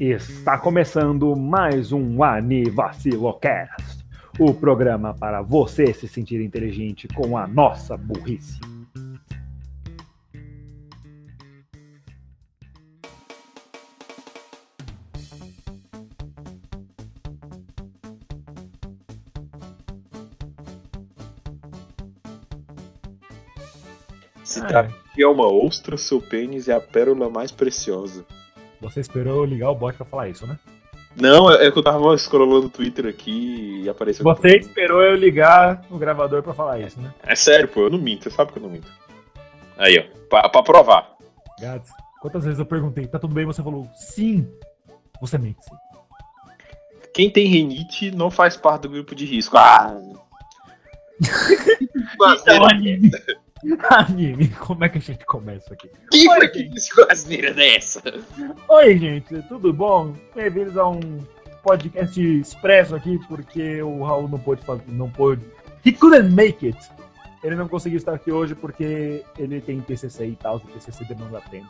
Está começando mais um Anivacilocast, o programa para você se sentir inteligente com a nossa burrice. É uma ostra, seu pênis é a pérola mais preciosa. Você esperou eu ligar o bot pra falar isso, né? Não, é que eu tava scrollando o Twitter aqui e apareceu. Você esperou eu ligar o gravador pra falar isso, né? É sério, pô, eu não minto, você sabe que eu não minto. Aí, ó, pra, pra provar. Gats, quantas vezes eu perguntei, tá tudo bem? Você falou, sim. Você mente, sim. Quem tem renite não faz parte do grupo de risco. Ah! Então, anime. Anime, como é que a gente começa aqui? Quem Oi, que asneira dessa? Oi, gente, tudo bom? Bem-vindos a um podcast expresso aqui, porque o Raul não pôde fazer, não pôde. He couldn't make it. Ele não conseguiu estar aqui hoje porque ele tem TCC e tal, e TCC demanda tempo.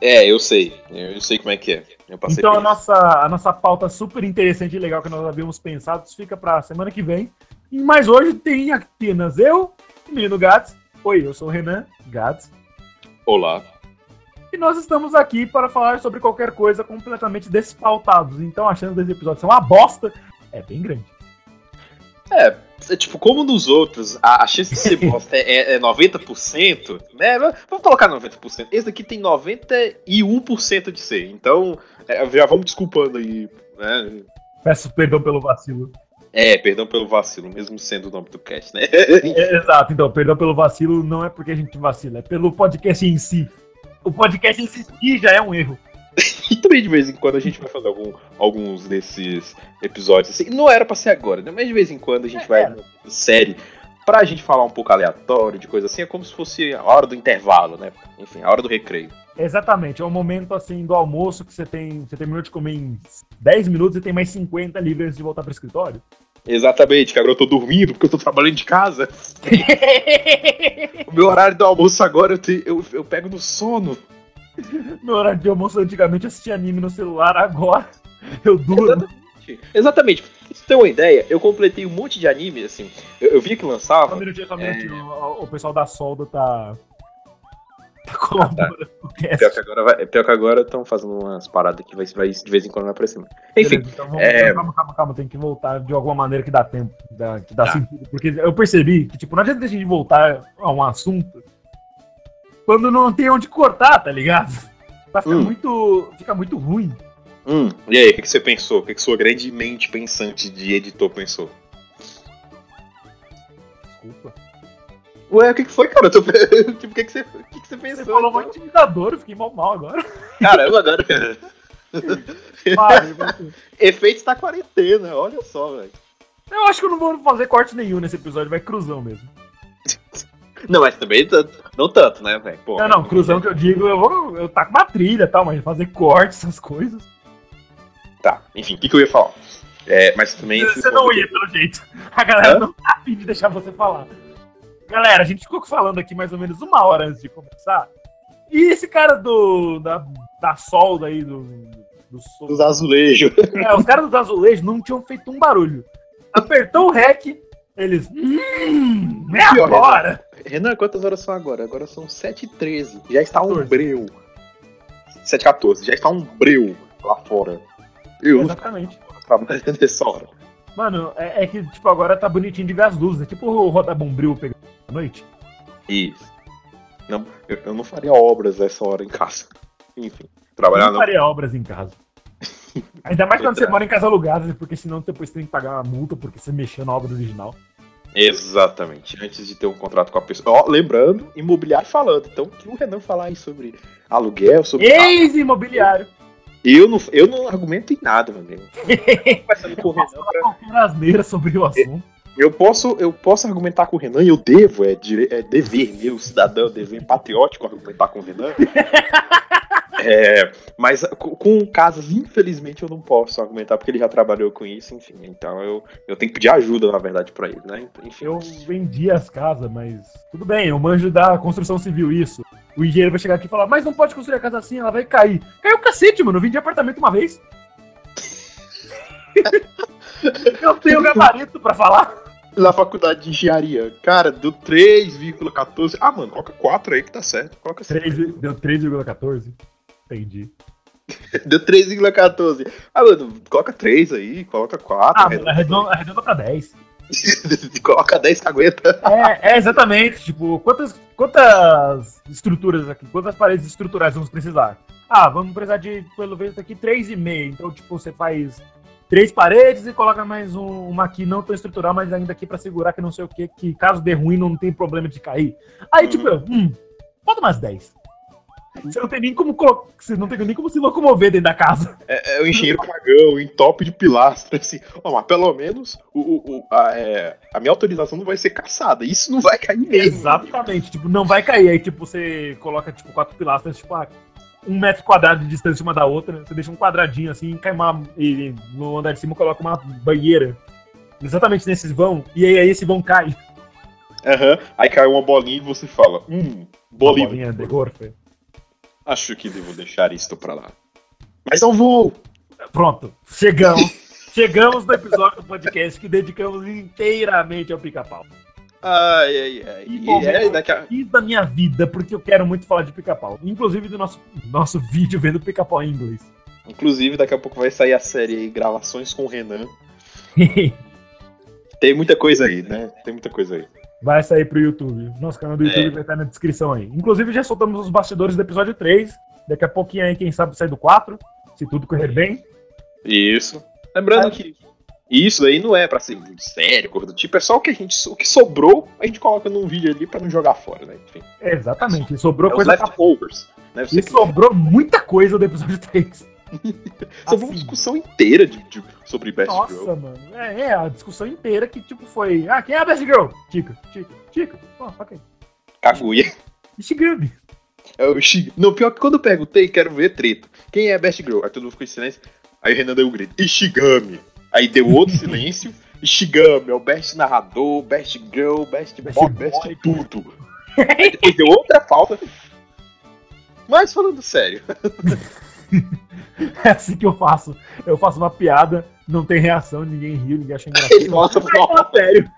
É, eu sei. Eu sei como é que é. Então a nossa, a nossa pauta super interessante e legal que nós havíamos pensado fica pra semana que vem. Mas hoje tem apenas eu, o menino Gats. Oi, eu sou o Renan Gats. Olá. E nós estamos aqui para falar sobre qualquer coisa completamente despautados. Então a chance desse episódio ser uma bosta é bem grande. É, é tipo, como nos outros, a, a chance de ser bosta é, é 90%, né? Vamos colocar 90%. Esse daqui tem 91% de ser. Então, é, já vamos desculpando aí, né? Peço perdão pelo vacilo. É, perdão pelo vacilo, mesmo sendo o nome do cast, né? É, exato, então, perdão pelo vacilo não é porque a gente vacila, é pelo podcast em si. O podcast em si já é um erro. E também de vez em quando a gente vai fazer algum- alguns desses episódios assim. Não era pra ser agora, né? Mas de vez em quando a gente É, vai é. numa série pra gente falar um pouco aleatório, de coisa assim. É como se fosse a hora do intervalo, né? Enfim, a hora do recreio. Exatamente, é um momento assim do almoço que você tem. Você terminou de comer em 10 minutos e tem mais 50 livres antes de voltar pro escritório. Exatamente, que agora eu tô dormindo porque eu tô trabalhando de casa. O meu horário do almoço agora eu, te- eu, eu pego no sono. Meu horário de almoço antigamente eu assistia anime no celular, agora eu durmo. Exatamente. Pra você ter uma ideia, eu completei um monte de anime, assim. Eu, eu vi que Só um lançava. minutinho, só um É. minutinho. O, o pessoal da solda tá. Tá colaborando o cast. Pior que agora vai- pior que agora estão fazendo umas paradas que vai, vai de vez em quando vai aparecer. Enfim, Beleza, então vamos, é- calma, calma, calma, tem que voltar de alguma maneira que dá tempo, que dá, que dá Tá. sentido. Porque eu percebi que, tipo, não adianta a gente voltar a um assunto quando não tem onde cortar, tá ligado? Vai ficar Hum. muito. Fica muito ruim. Hum, e aí, o que, que você pensou? O que, que sua grande mente pensante de editor pensou? Desculpa. Ué, o que, que foi, cara? Tô... tipo, o que, que, você... o que, que você pensou? Você falou então? muito intimidador, eu fiquei mal mal agora. Caramba, agora. Vai. Efeitos da quarentena, olha só, velho. eu acho que eu não vou fazer corte nenhum nesse episódio, vai cruzão mesmo. Não, mas também não tanto, né, velho? Não, não, cruzão que eu digo, eu vou. Eu tá com uma trilha e tal, mas fazer corte, essas coisas. Tá, enfim, o que, que eu ia falar? É, mas também. Você não ia, pelo jeito. A galera não tá afim de deixar você falar. Galera, a gente ficou falando aqui mais ou menos uma hora antes de começar. E esse cara do. da, da solda aí, do. do sol- Dos azulejos. É, os caras dos azulejos não tinham feito um barulho. Apertou o REC, eles. Hum, é Pior, agora! Renan, quantas horas são agora? Agora são 7h13. Já está um 14. breu. 7h14, já está um breu lá fora. Eu Exatamente. trabalhando nessa hora. Mano, é, é que, tipo, agora tá bonitinho de gás luz. É tipo o Roda Bombril pegando à noite. Isso. Não, eu, eu não faria obras essa hora em casa. Enfim, trabalhar não não. faria obras em casa. Ainda mais quando você mora em casa alugada, porque senão depois tem que pagar uma multa porque você mexeu na obra original. Exatamente. Antes de ter um contrato com a pessoa. Ó, lembrando, imobiliário falando. Então, que o Renan falar aí sobre aluguel, sobre. Ex-imobiliário. Eu não, eu não argumento em nada, meu amigo. Conversando com o Renan pra- sobre o assunto. Eu posso, eu posso argumentar com o Renan e eu devo, é, dire... é dever meu, cidadão, dever patriótico argumentar com o Renan. É, mas com, com casas, infelizmente, eu não posso argumentar porque ele já trabalhou com isso, enfim. Então eu, eu tenho que pedir ajuda, na verdade, pra ele, né? Enfim. Eu vendi as casas, mas tudo bem, eu manjo da construção civil, isso. O engenheiro vai chegar aqui e falar, mas não pode construir a casa assim, ela vai cair. Caiu o cacete, mano. Eu de apartamento uma vez. eu tenho gabarito pra falar. Na faculdade de engenharia, cara, deu 3,14. Ah, mano, coloca 4 aí que tá certo. Coloca 3, deu 3,14? Entendi. deu 3,14. Ah, mano, coloca 3 aí, coloca 4. Ah, mano, arredonda, arredonda pra 10. coloca 10 que aguenta. É, é, exatamente. Tipo, quantas, quantas estruturas aqui, quantas paredes estruturais vamos precisar? Ah, vamos precisar de, pelo menos aqui, 3,5. Então, tipo, você faz três paredes e coloca mais um, uma aqui não tão estrutural, mas ainda aqui para segurar que não sei o que, que caso dê ruim não tem problema de cair. Aí, tipo, uhum. tipo, eu, hum, bota mais 10. Você não tem nem como você não tem nem como se locomover dentro da casa. É, é o engenheiro cagão, em top de pilastra, assim. Ó, mas pelo menos o, o, a, é, a, minha autorização não vai ser caçada. Isso não vai cair mesmo. Exatamente, tipo, não vai cair. Aí, tipo, você coloca, tipo, quatro pilastras, tipo, ah, um metro quadrado de distância uma da outra. Você deixa um quadradinho assim, cai uma. E no andar de cima coloca uma banheira. Exatamente nesses vão. E aí, aí esse vão cai. Aham. Uhum. Aí cai uma bolinha e você fala, hum, bolinha. bolinha de gorfe. Acho que devo deixar isto pra lá. Mas não vou! Pronto, chegamos. chegamos no episódio do podcast que dedicamos inteiramente ao pica-pau. Ai, ai, ai. E, e é, daqui a... da minha vida, porque eu quero muito falar de pica-pau. Inclusive do nosso, nosso vídeo vendo pica-pau em inglês. Inclusive, daqui a pouco vai sair a série aí, Gravações com o Renan. Tem muita coisa aí, né? Tem muita coisa aí vai sair pro YouTube. Nosso canal do YouTube é. vai estar na descrição aí. Inclusive, já soltamos os bastidores do episódio 3. Daqui a pouquinho aí, quem sabe, sai do 4, se tudo correr bem. Isso. Lembrando aí. Que isso aí não é pra ser sério, coisa do tipo, é só o que a gente. O que sobrou, a gente coloca num vídeo ali pra não jogar fora, né? Enfim. Exatamente. Sobrou é coisa. Leftovers. Né? E sobrou muita coisa do episódio 3. Você assim. uma discussão inteira de, de, sobre Best Nossa, Girl. Nossa, mano. É, é, a discussão inteira que, tipo, foi. Ah, quem é a Best Girl? Chica, Chica, Chica. Oh, ok. Kaguya. Shigami. É o Shig... Não, pior que quando eu perguntei, quero ver treta. Quem é a Best Girl? Aí todo mundo ficou em silêncio. Aí o Renan deu um grito. Ishigami. Aí deu outro silêncio. Ishigami é o best narrador, best girl, best, best boy, best tudo. Aí depois deu outra falta. Mas falando sério. É assim que eu faço. Eu faço uma piada, não tem reação, ninguém riu, ninguém acha engraçado. Nossa, não, sério.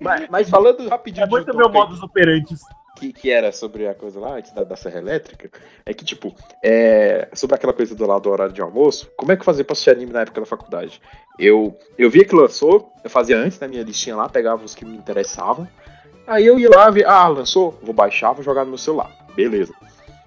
Mas, mas, falando rapidinho. É muito meu modus operantes. Que, que era sobre a coisa lá, antes da, da Serra Elétrica, é que, tipo, é, sobre aquela coisa do lado do horário de almoço, como é que eu fazia pra assistir anime na época da faculdade? Eu, eu via que lançou, eu fazia antes na minha listinha lá, pegava os que me interessavam, aí eu ia lá ver, ah, lançou, vou baixar, vou jogar no meu celular. Beleza.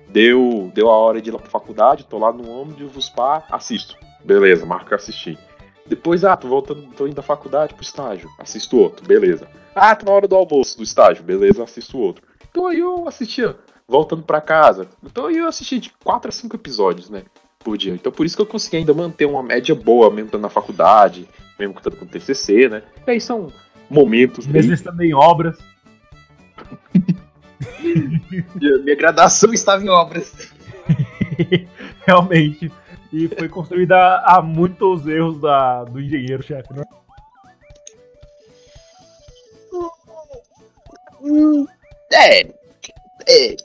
Deu, deu a hora de ir lá pra faculdade, tô lá no ônibus, pá, assisto. Beleza, marco assistir. Depois, ah, tô voltando, tô indo da faculdade pro estágio, assisto outro, beleza. Ah, tá na hora do almoço do estágio, beleza, assisto outro. Então aí eu assistia, voltando para casa. Então aí eu assisti de 4 a 5 episódios, né, por dia. Então por isso que eu consegui ainda manter uma média boa, mesmo estando na faculdade, mesmo estando com TCC, né. E aí são momentos... Mesmo estando em obras. Minha graduação estava em obras. Realmente. E foi construída a muitos erros da, do engenheiro-chefe, né? É. É.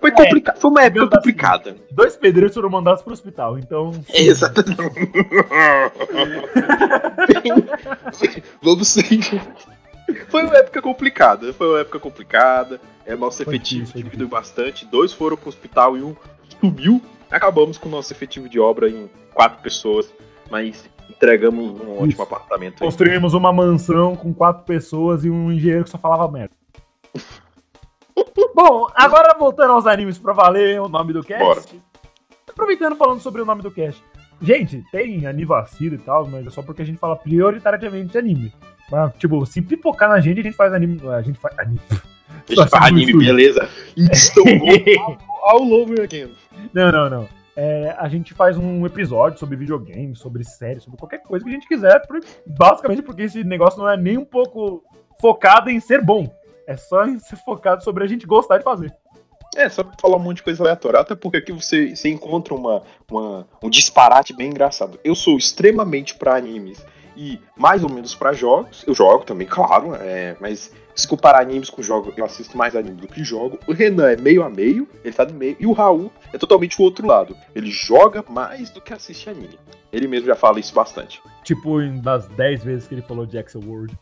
Foi complicado. Foi uma época complicada. Dois pedreiros foram mandados pro hospital, então. Exatamente. Vamos seguir. Foi uma época complicada. Foi uma época complicada. É, nosso foi efetivo difícil, diminuiu bastante. Dois foram pro hospital e um subiu. Acabamos com o nosso efetivo de obra em quatro pessoas, mas entregamos um Isso. ótimo apartamento. Construímos uma mansão com quatro pessoas e um engenheiro que só falava merda. Bom, agora voltando aos animes pra valer o nome do cast. Bora. Aproveitando falando sobre o nome do cast. Gente, tem anivacilo e tal, mas é só porque a gente fala prioritariamente de anime. Mas, tipo, se pipocar na gente, a gente faz anime. A gente faz anime. A gente faz anime, beleza? Estou all over again. Não, não, não. É, a gente faz um episódio sobre videogame, sobre série, sobre qualquer coisa que a gente quiser, basicamente porque esse negócio não é nem um pouco focado em ser bom. É só ser focado sobre a gente gostar de fazer. É, só pra falar um monte de coisa aleatória, até porque aqui você, você encontra uma, uma, um disparate bem engraçado. Eu sou extremamente pra animes ir mais ou menos pra jogos. Eu jogo também, claro, é, mas se comparar animes com jogos, eu assisto mais anime do que jogo. O Renan é meio a meio, ele tá no meio, e o Raul é totalmente o outro lado. Ele joga mais do que assiste anime. Ele mesmo já fala isso bastante. Tipo, das 10 vezes que ele falou de Axel World.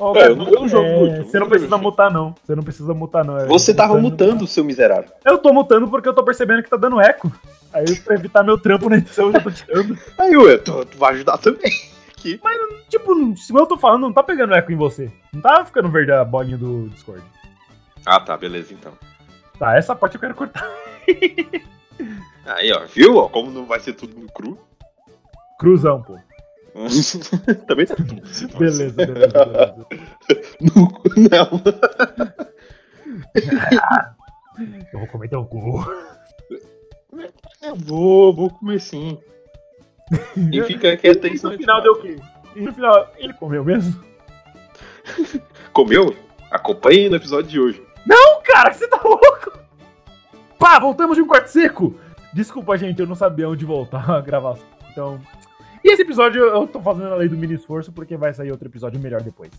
Oh, É, eu não- eu não jogo é, muito. Você não precisa mutar, não. Você não precisa mutar, não. É, Você tava mutando. mutando, seu miserável. Eu tô mutando porque eu tô percebendo que tá dando eco. Aí, pra evitar meu trampo na edição, eu já tô tirando. Aí, ué, tu, tu vai ajudar também. Aqui. Tipo, se eu tô falando, não tá pegando eco em você. Não tá ficando verde a bolinha do Discord. Ah, tá, beleza então. Tá, essa parte eu quero cortar. Aí, ó, viu? Como não vai ser tudo no cru. Cruzão, pô. Também tá Beleza, beleza, beleza. No cu, não. Eu vou comer teu cu. Eu vou, vou comer sim. E fica quieto aí. E no final deu o quê? E no final, ele comeu mesmo? Comeu? Acompanhe no episódio de hoje. Não, cara, você tá louco? Pá, voltamos de um quarto seco. Desculpa, gente, eu não sabia onde voltar a gravação. Então. E esse episódio eu tô fazendo a lei do mini esforço porque vai sair outro episódio melhor depois.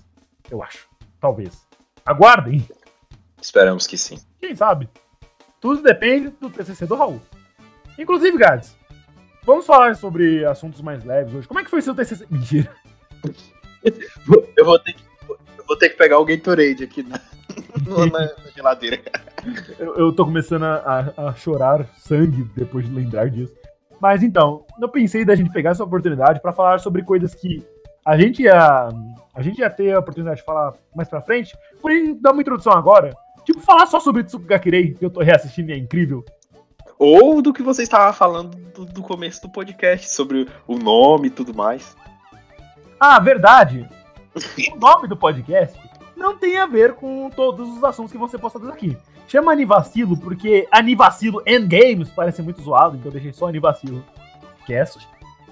Eu acho. Talvez. Aguardem. Esperamos que sim. Quem sabe? Tudo depende do TCC do Raul. Inclusive, Gads, vamos falar sobre assuntos mais leves hoje. Como é que foi seu TCC? Mentira. Eu vou ter que, eu vou ter que pegar o Gatorade aqui na, na- na geladeira. Eu, eu tô começando a, a- a chorar sangue depois de lembrar disso. Mas então, eu pensei da gente pegar essa oportunidade pra falar sobre coisas que a gente ia. A gente ia ter a oportunidade de falar mais pra frente. Porém, dar uma introdução agora. Tipo, falar só sobre Tsukugakirei, que eu tô reassistindo e é incrível. Ou do que você estava falando do, do começo do podcast, sobre o nome e tudo mais. Ah, verdade. o nome do podcast não tem a ver com todos os assuntos que vão ser postados aqui. Chama Anivacilo porque Anivacilo and Games parece muito zoado, então eu deixei só Anivacilo Cast,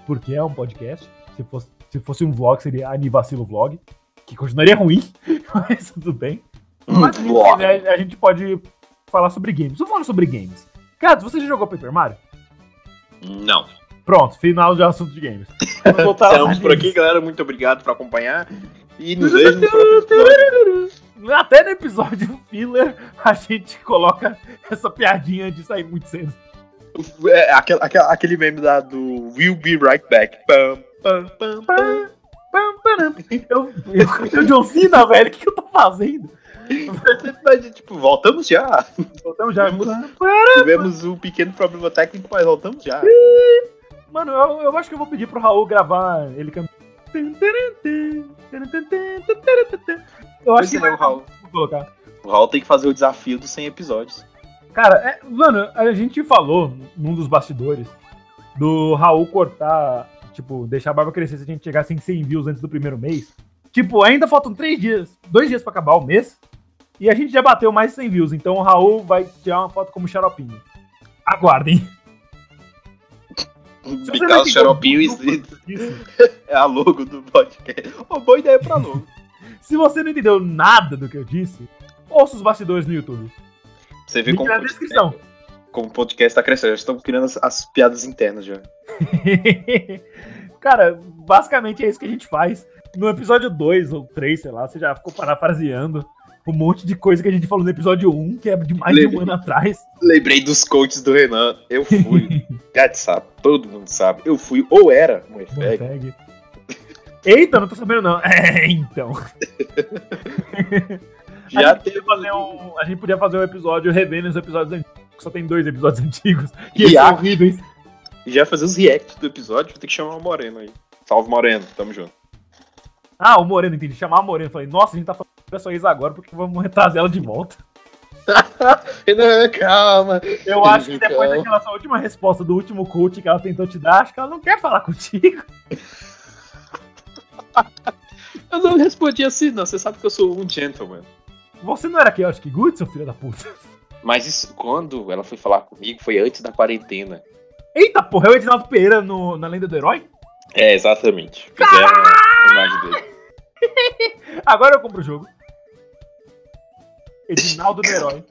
porque é um podcast. Se fosse, se fosse um vlog, seria Anivacilo Vlog, que continuaria ruim, mas tudo bem. Mas enfim, Vlog. né, a gente pode falar sobre games. Vamos falar sobre games. Cara, você já jogou Paper Mario? Não. Pronto, final de assunto de games. Vamos voltar aos Estamos por animes. aqui, galera. Muito obrigado por acompanhar. E nos vemos no próximo episódio. Até no episódio filler a gente coloca essa piadinha de sair muito cedo. É, aquele, aquele, meme da, do We'll Be Right Back. Pam, pam, pam, pam. Eu, eu, eu John Cena, velho, o que, que eu tô fazendo? Mas, tipo, voltamos já. Voltamos já. Tivemos um pequeno problema técnico, mas voltamos já. Mano, eu, eu acho que eu vou pedir pro Raul gravar ele cantando. Eu acho Pois que é, vai o Raul. Vou colocar. O Raul tem que fazer o desafio dos 100 episódios. Cara, é- mano, a gente falou num dos bastidores do Raul cortar, tipo, deixar a barba crescer se a gente chegasse em 100 views antes do primeiro mês. Tipo, ainda faltam três dias, dois dias pra acabar o mês. E a gente já bateu mais de 100 views, então o Raul vai tirar uma foto como xaropinho. Aguardem. Brincar xaropinhos muito disso, é a logo do podcast. Ô, boa ideia pra logo. Se você não entendeu nada do que eu disse, ouça os bastidores no YouTube. Você vê Link como, na descrição. como o podcast tá crescendo. Já estão criando as, as piadas internas já. Cara, basicamente é isso que a gente faz. No episódio 2 ou 3, sei lá, você já ficou parafraseando um monte de coisa que a gente falou no episódio 1, que é de mais de um ano atrás. Lembrei dos coaches do Renan. Eu fui. Gad sabe, todo mundo sabe. Eu fui ou era um efeito. Eita, não tô sabendo não. É, então. a, Já gente podia fazer um, a gente podia fazer um episódio revendo os episódios antigos, que só tem dois episódios antigos. Que E são a- horríveis. já fazer os reacts do episódio. Vou ter que chamar o Moreno aí. Salve, Moreno. Tamo junto. Ah, o Moreno, entendi. Chamar o Moreno. Falei, nossa, a gente tá falando dessa isso agora porque vamos retrazer ela de volta. Renan, calma. Eu acho que depois Então. daquela sua última resposta do último coach que ela tentou te dar, acho que ela não quer falar contigo. Eu não respondi assim, não. Você sabe que eu sou um gentleman. Você não era Chaotic Good, seu filho da puta? Mas isso, quando ela foi falar comigo, foi antes da quarentena. Eita porra, é o Edinaldo Pereira no, na Lenda do Herói? É, exatamente. Fizeram a imagem dele. Agora eu compro o jogo. Edinaldo do Herói.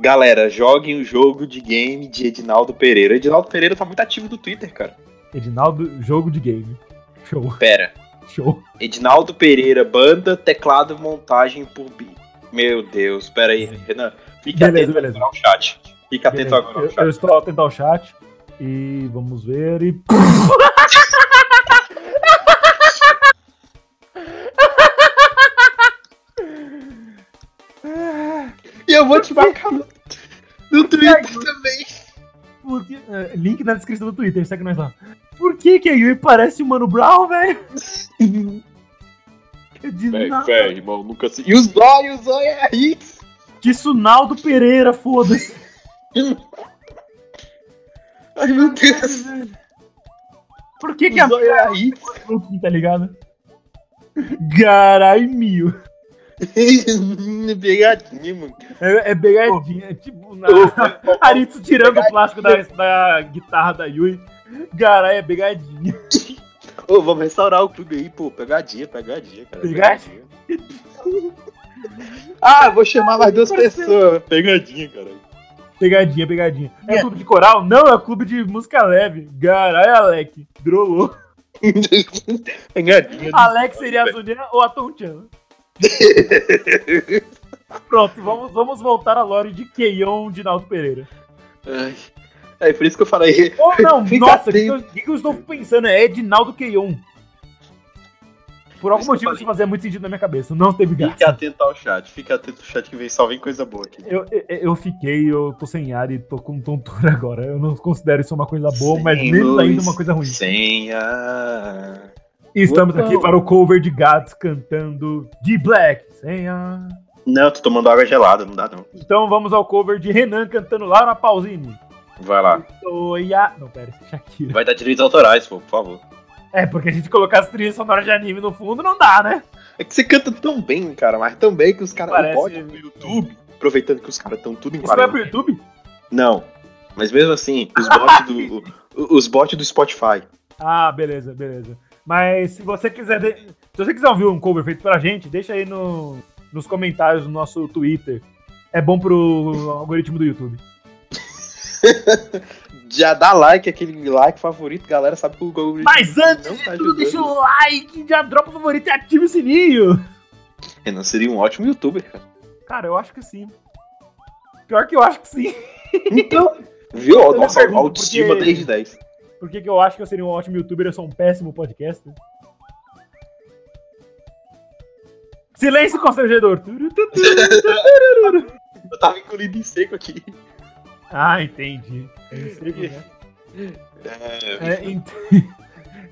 Galera, joguem o jogo de game de Edinaldo Pereira. Edinaldo Pereira tá muito ativo no Twitter, cara. Edinaldo, jogo de game. Show. Pera. Show. Edinaldo Pereira, banda, teclado, montagem por bi. Meu Deus, pera aí, Renan. Fique Beleza, atento beleza. agora ao chat. Fique atento Beleza. agora ao Eu, chat. eu estou atento ao chat. E vamos ver. E. E eu vou te marcar no, no Twitter também. Por que- é, link na descrição do Twitter, segue nós lá. Por que que a Yui parece o Mano Brown, velho? De Véi, nada. véi, irmão, nunca se. E os olhos, os olhos é isso. Tissunaldo Pereira, foda-se. Ai, meu Deus. Por que que a Os olhos é. Brooklyn, tá ligado? Garai mil. Pegadinha, mano. É, é pegadinha, é tipo na... Aritsu tirando o plástico da, da guitarra da Yui. Garai é pegadinha. Ô, vamos restaurar o clube aí, pô. Pegadinha, pegadinha, cara. Pegadinha? ah, vou chamar mais duas pessoas. Pegadinha, cara. Pegadinha, pegadinha. É clube de coral? Não, é clube de música leve. Garai Alec. Drolou. Pegadinha. Alex seria a Zunia ou a Tonchan. Pronto, vamos, vamos voltar à lore de Keion de Naldo Pereira. Ai. É por isso que eu falei. Ou não, nossa, o que, eu- que eu estou pensando? É Edinaldo Keion. Por algum motivo isso fazia muito sentido na minha cabeça. Não teve Fique graça. atento ao chat. Fique atento ao chat que vem só vem coisa boa aqui. Eu, eu, eu fiquei, eu tô sem ar e tô com tontura agora. Eu não considero isso uma coisa boa, mas Sem menos luz, ainda uma coisa ruim. Sem ar. E estamos Uou. aqui para o cover de Gats cantando de Black. Ar. Não, tô tomando água gelada, não dá não. Então vamos ao cover de Renan cantando Laura Pausini. Vai lá. Oi, a... Não, pera, esse é Shakira. Vai dar direitos autorais, pô, por favor. É, porque a gente colocar as trilhas sonoras de anime no fundo não dá, né? É que você canta tão bem, cara, mas tão bem que os caras Parece- não podem no YouTube, aproveitando que os caras estão tudo em Isso vai pro. YouTube? Não. Mas mesmo assim, os bots do, os bots do Spotify. Ah, beleza, beleza. Mas se você quiser. de- Se você quiser ouvir um cover feito pra gente, deixa aí no... nos comentários do nosso Twitter. É bom pro algoritmo do YouTube. Já dá like, aquele like favorito, galera sabe que o Google Mas antes não de tá tudo, ajudando. deixa o like, já dropa o favorito e ativa o sininho. Renan seria um ótimo youtuber, cara. Cara, eu acho que sim. Pior que eu acho que sim. Então, viu? Nossa, pergunto autoestima porque- 10 de 10. Por que, que eu acho que eu seria um ótimo youtuber e eu sou um péssimo podcaster? Silêncio constrangedor. Eu tava engolido em seco aqui. Ah, entendi. Sei como é. É, ent-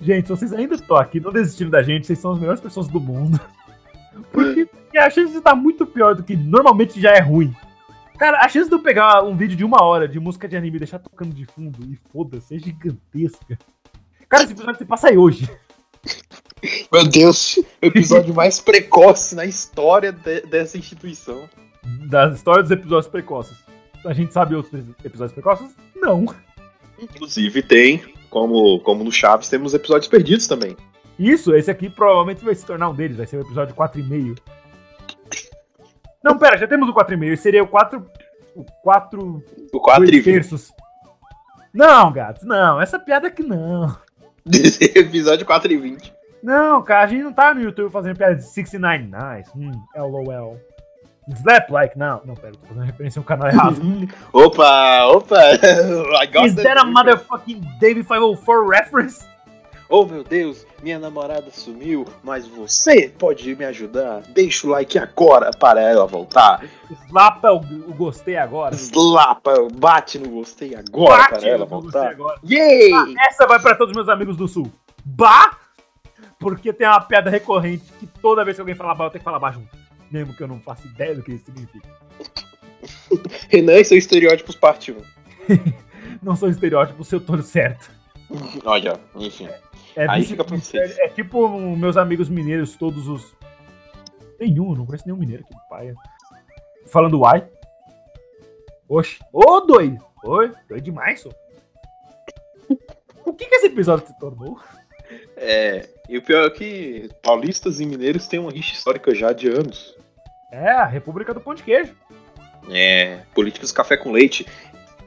Gente, vocês ainda estão aqui, não desistiram da gente, vocês são as melhores pessoas do mundo. Porque, porque a chance de estar muito pior do que normalmente já é ruim. Cara, a chance de eu pegar um vídeo de uma hora de música de anime e deixar tocando de fundo e foda-se é gigantesca. Cara, esse episódio se passa aí hoje. Meu Deus, o episódio mais precoce na história de- dessa instituição. Das histórias dos episódios precoces. A gente sabe outros episódios precoces? Não. Inclusive tem, como, como no Chaves, temos episódios perdidos também. Isso, esse aqui provavelmente vai se tornar um deles, vai ser o episódio 4,5. Não, pera, já temos o 4,5. Esse seria o 4. O 4 O 4 e dois 20. terços. Não, gatos, não. Essa piada aqui não. episódio 4 e 20. Não, cara, a gente não tá no YouTube fazendo piada de 69 Nice. Hum, LOL. Slap like, não. Não, pera, tô fazendo referência a um canal errado. opa, opa. I got Is that a motherfucking David 504 reference? Oh meu Deus, minha namorada sumiu, mas você pode me ajudar? Deixa o like agora para ela voltar. Slapa o, o gostei agora. Slapa, bate no gostei agora Bate para ela voltar. Yay! Essa vai pra todos os meus amigos do Sul. Bah! Porque tem uma piada recorrente que toda vez que alguém fala bah, eu tenho que falar bah junto. Mesmo que eu não faça ideia do que isso significa. Renan e seus estereótipos parte 1. Não sou estereótipo se eu tô certo. Olha, enfim. É, Aí vice- fica pra vocês. é, é tipo meus amigos mineiros, todos os. Nenhum, não conheço nenhum mineiro aqui do pai. Falando uai. Oxi. Ô, doido! Oi, doido demais, só. O que, que esse episódio se tornou? É, e o pior é que paulistas e mineiros têm uma rixa histórica já de anos. É, a República do Pão de Queijo. É, políticos café com leite.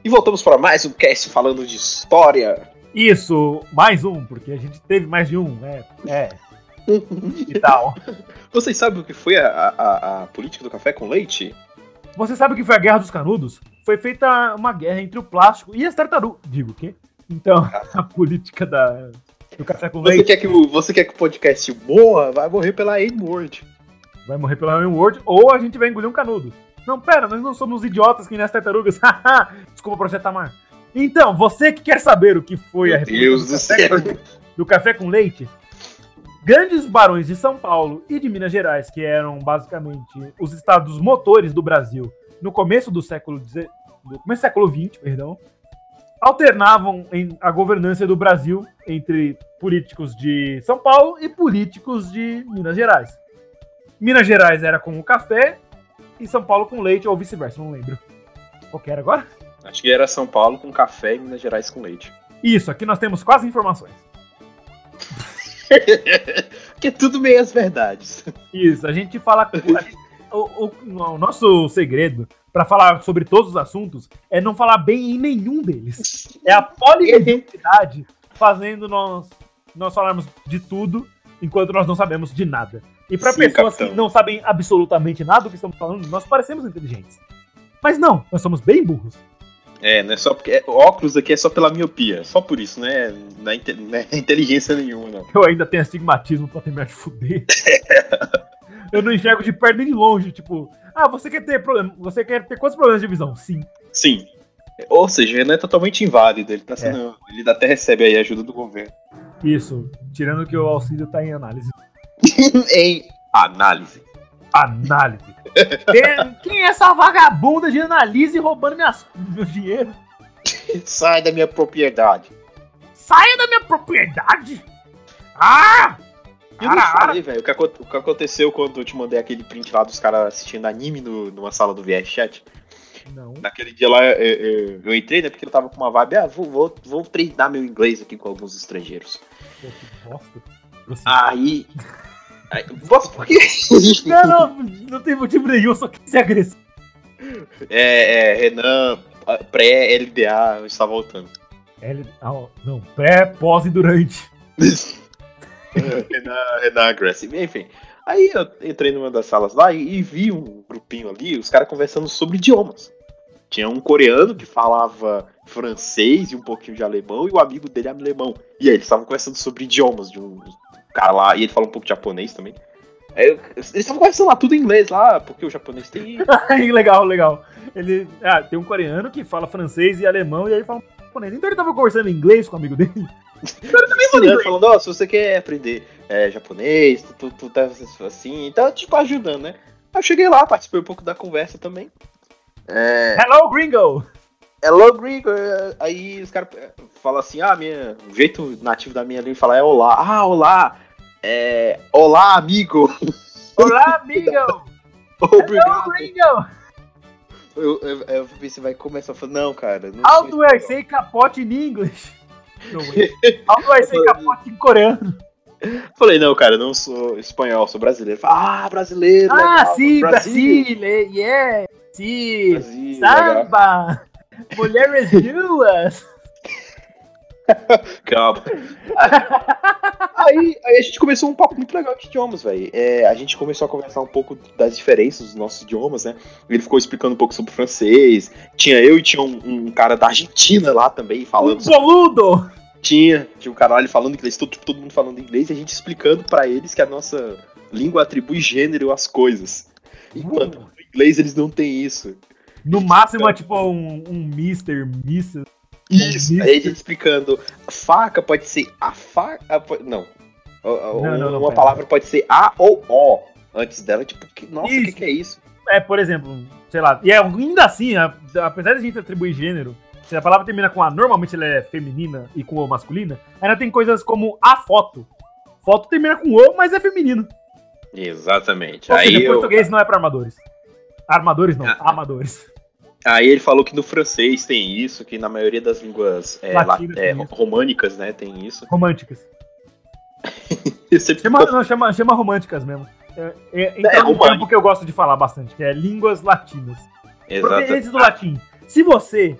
E voltamos para mais um cast falando de história. Isso, mais um, porque a gente teve mais de um. É, é. e tal. Vocês sabem o que foi a, a, a política do café com leite? Você sabe o que foi a Guerra dos Canudos? Foi feita uma guerra entre o plástico e as tartarugas. Digo o quê? Então, a política da, do café com Você leite quer, que o, você quer que o podcast morra? Vai morrer pela N-word. vai morrer pela Word ou a gente vai engolir um canudo. Não, pera, nós não somos idiotas que nem as tartarugas. Haha, Desculpa, Projeto Tamar. Então, você que quer saber o que foi a Meu República Deus do do café com- do café com leite, grandes barões de São Paulo e de Minas Gerais, que eram basicamente os estados motores do Brasil no começo do século no começo do século XX, perdão, alternavam em a governança do Brasil entre políticos de São Paulo e políticos de Minas Gerais. Minas Gerais era com o café e São Paulo com leite, ou vice-versa, não lembro. Qual que era agora? Acho que era São Paulo com café e Minas Gerais com leite. Isso, aqui nós temos quase informações. que é tudo meio as verdades. Isso, a gente fala. a gente- o, o- o nosso segredo para falar sobre todos os assuntos é não falar bem em nenhum deles. É a poliidentidade fazendo nós, nós falarmos de tudo enquanto nós não sabemos de nada. E para pessoas capitão. que não sabem absolutamente nada do que estamos falando, nós parecemos inteligentes. Mas não, nós somos bem burros. É, não é só porque. é- óculos aqui é só pela miopia. Só por isso, né? Não é, inte- não é inteligência nenhuma, não. Eu ainda tenho astigmatismo pra terminar de fuder. Eu não enxergo de perto nem de longe, tipo, ah, você quer ter problema, você quer ter quantos problemas de visão? Sim. Sim. Ou seja, ele não é totalmente inválido. Ele tá sendo. Ele até recebe aí a ajuda do governo. Isso, tirando que o auxílio tá em análise. em análise. Análise. Quem, quem é essa vagabunda de analise roubando minhas, meu dinheiro? Sai da minha propriedade. Saia da minha propriedade! Ah! Eu não falei, velho, o, o que aconteceu quando eu te mandei aquele print lá dos caras assistindo anime no- numa sala do VR Chat. Não. Naquele dia lá eu, eu- eu entrei, né? Porque eu tava com uma vibe, ah, vou, vou, vou treinar meu inglês aqui com alguns estrangeiros. Pô, que bosta. Aí. Nossa, por quê? Não, não, não tem motivo nenhum, só quis ser agressivo. É, é, Renan, pré-LDA, está voltando. L... ah, não, pré, pós e durante. Renan, Renan Aggressive, enfim. Aí eu entrei numa das salas lá e, e vi um grupinho ali, os caras conversando sobre idiomas. Tinha um coreano que falava francês e um pouquinho de alemão, e o amigo dele é alemão. E aí eles estavam conversando sobre idiomas de um cara lá, e ele fala um pouco de japonês também. Aí eu- eles estavam conversando lá tudo em inglês lá, porque o japonês tem. Legal, legal. Ele. Ah, tem um coreano que fala francês e alemão, e aí fala um japonês. Então ele tava conversando em inglês com o amigo dele. ensinando, falando, ó, se você quer aprender é, japonês, tu, tu, tu tá assim, então, tipo, ajudando, né? Aí eu cheguei lá, participei um pouco da conversa também. É, Hello, gringo! Hello, gringo. é, Aí os caras é, falam assim, ah, minha, o jeito nativo da minha língua falar é olá. Ah, olá. É, olá, amigo. Olá, amigo! Hello, Obrigado. gringo! Eu, eu, eu pensei, vai começar a falar, não, cara. Não How do I say capote in English? How do I say capote em coreano? Falei, não, cara, eu não sou espanhol, sou brasileiro. Ah, brasileiro. Ah, legal, sim, Brasil, yeah! Sim! Brasil, legal. Mulheres nuas! Calma. aí, aí a gente começou um papo muito legal de idiomas, velho. É, a gente começou a conversar um pouco das diferenças dos nossos idiomas, né? Ele ficou explicando um pouco sobre o francês. Tinha eu e tinha um, um cara da Argentina lá também Um falando. sobre- boludo! Tinha, tinha um cara lá ele falando inglês, todo, todo mundo falando inglês e a gente explicando pra eles que a nossa língua atribui gênero às coisas. Enquanto no inglês eles não têm isso. No máximo é tipo um, um Mister, Mrs. Isso. Isso. Aí a gente explicando. Faca pode ser a faca. Não. Não, não, não, uma palavra pode ser A ou O antes dela. Tipo, que- nossa, o que, que é isso? É, por exemplo, sei lá. E é, ainda assim, a- apesar de a gente atribuir gênero, se a palavra termina com A, normalmente ela é feminina e com O masculina, ainda tem coisas como a foto. Foto termina com O, mas é feminino. Exatamente. Ou Aí, seja, eu- português não é pra armadores. Armadores não, Ah. amadores. aí ele falou que no francês tem isso, que na maioria das línguas é, Latinas la- é, românicas, né, tem isso. Românticas. Chama, fico- não, chama, chama românticas mesmo. É, é, então, É, um romântico. campo que eu gosto de falar bastante, que é línguas latinas. Exato. Provenientes do latim. Se você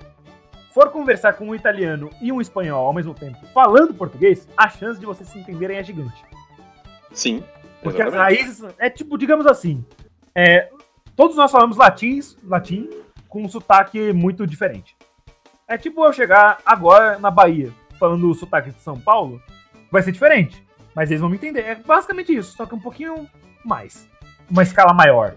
for conversar com um italiano e um espanhol ao mesmo tempo, falando português, a chance de vocês se entenderem é gigante. Sim. Porque as exatamente. raízes é tipo, digamos assim, é, todos nós falamos latins, latim com um sotaque muito diferente. É tipo eu chegar agora na Bahia falando o sotaque de São Paulo, vai ser diferente, mas eles vão me entender. É basicamente isso, só que um pouquinho mais, uma escala maior.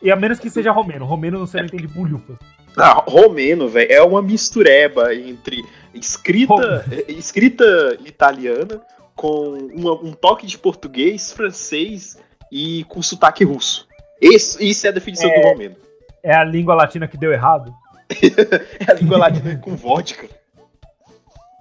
E a menos que seja romeno, romeno você não entende bulhufas. Ah, romeno, velho, é uma mistureba entre escrita, eh, escrita italiana com uma- um toque de português, francês e com sotaque russo. Isso, isso é a definição do romeno. É a língua latina que deu errado. É a língua latina com vodka.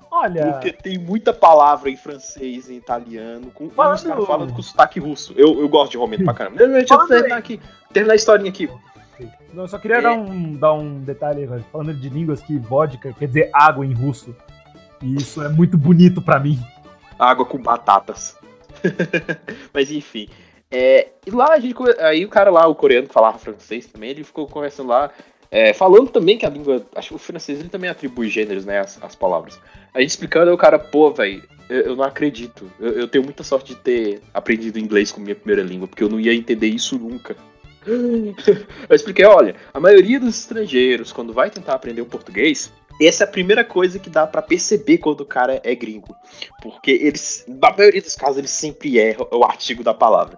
Olha, Porque tem muita palavra em francês, em italiano, com, e os Falando- caras falando com sotaque russo. Eu, eu gosto de romeno pra caramba. Deixa eu Falando terminar aqui. Terminar a historinha aqui. eu só queria É. dar, um, dar um detalhe, falando de línguas que vodka quer dizer água em russo. E isso é muito bonito pra mim. Água com batatas. Mas enfim. É, e lá a gente. Aí o cara lá, o coreano que falava francês também, ele ficou conversando lá. é, falando também que a língua. Acho que o francês ele também atribui gêneros, né? As, as palavras. A gente explicando, aí o cara, pô, velho, eu, eu não acredito. Eu, eu tenho muita sorte de ter aprendido inglês como minha primeira língua, porque eu não ia entender isso nunca. Eu expliquei, olha, a maioria dos estrangeiros, quando vai tentar aprender o português, essa é a primeira coisa que dá pra perceber quando o cara é gringo. Porque eles, na maioria dos casos, eles sempre erram o artigo da palavra.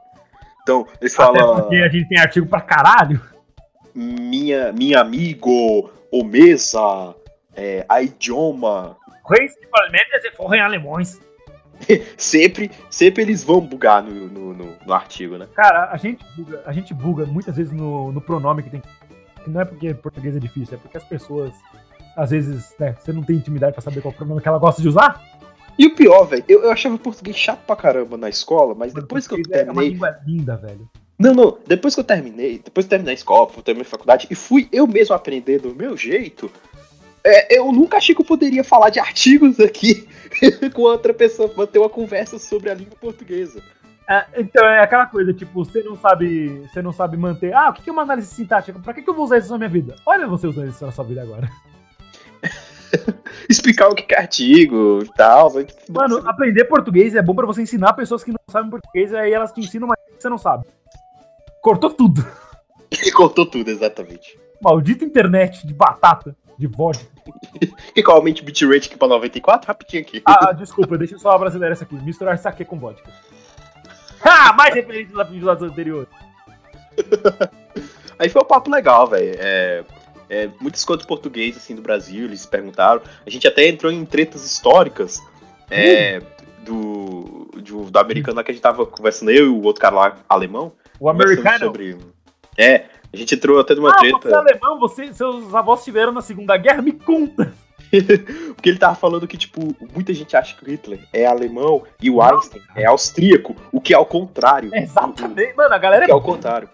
Então, eles Até falam porque a gente tem artigo pra caralho. minha, minha amigo, o mesa, é, a idioma. Principalmente se forem alemães. Sempre, sempre eles vão bugar no, no, no- no artigo, né? Cara, a gente buga, a gente buga muitas vezes no, no pronome que tem. Não é porque português é difícil, é porque as pessoas, às vezes, né, você não tem intimidade pra saber qual pronome que ela gosta de usar. E o pior, velho, eu, eu achava português chato pra caramba na escola, mas depois que eu É uma terminei. língua linda, velho. Não, não, depois que eu terminei, depois que eu terminei a escola, fui terminar a faculdade e fui eu mesmo aprender do meu jeito, é, eu nunca achei que eu poderia falar de artigos aqui com outra pessoa, manter uma conversa sobre a língua portuguesa. É, então é aquela coisa, tipo, você não sabe. Você não sabe manter. Ah, o que é uma análise sintática? Pra que, que eu vou usar isso na minha vida? Olha você usando isso na sua vida agora. Explicar o que é artigo e tal. Mano, aprender português é bom pra você ensinar pessoas que não sabem português, aí elas te ensinam mais que você não sabe. Cortou tudo. Ele contou tudo, exatamente. Maldita internet de batata, de vodka. E qual aumenta o bitrate aqui pra 94? Rapidinho aqui. Ah, desculpa, deixa eu só brasileira essa aqui. Misturar saque com vodka. Ah, mais referências a episódios anteriores. Aí foi um papo legal, velho. É, é, muitas coisas de português, assim, do Brasil, eles perguntaram. A gente até entrou em tretas históricas é, do, do, do americano lá que a gente tava conversando, eu e o outro cara lá, alemão. O americano. Sobre... É, a gente entrou até numa Ah, você é treta. alemão, você, seus avós tiveram na Segunda Guerra? Me conta. Porque ele tava falando que, tipo, muita gente acha que o Hitler é alemão e o. Einstein é austríaco, o que é ao contrário. Exatamente. Mano, a galera que é é ao contrário.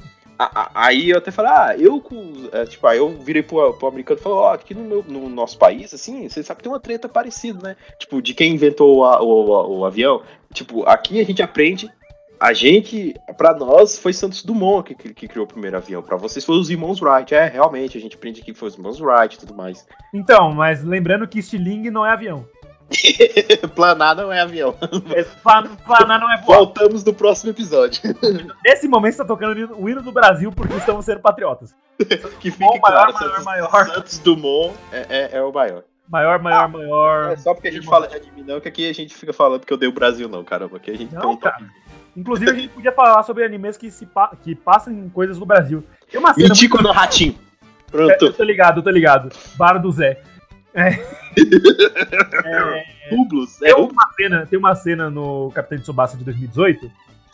Aí eu até falei, ah, eu é, tipo, aí eu virei pro, pro americano e falei, ó, aqui no, meu- no nosso país, assim, você sabe que tem uma treta parecida, né? Tipo, de quem inventou o, o, o- avião. Tipo, aqui a gente aprende. A gente, pra nós, foi Santos Dumont que, que, que criou o primeiro avião. Pra vocês foi os irmãos Wright. É, realmente, a gente aprende que foi os irmãos Wright e tudo mais. Então, mas lembrando que estilingue não é avião. Planar não é avião. Plan- Planar não é voar. Voltamos no próximo episódio. Nesse momento você tá tocando o hino do Brasil porque estamos sendo patriotas. que fique Bom, maior, claro, maior, Santos, maior. Santos Dumont é, é, é o maior. Maior, maior, maior. É só porque a gente fala de anime, não, que aqui a gente fica falando que eu dei o Brasil, não, caramba. Aqui a gente Não, tem um cara. Inclusive, a gente podia falar sobre animes que, se pa- que passam em coisas do Brasil. Tem uma cena. Mitico no Ratinho. muito- Eu Pronto. tô ligado, eu tô ligado. Bar do Zé. É. É, Rublos. É uma cena, tem uma cena no Capitão de Tsubasa de 2018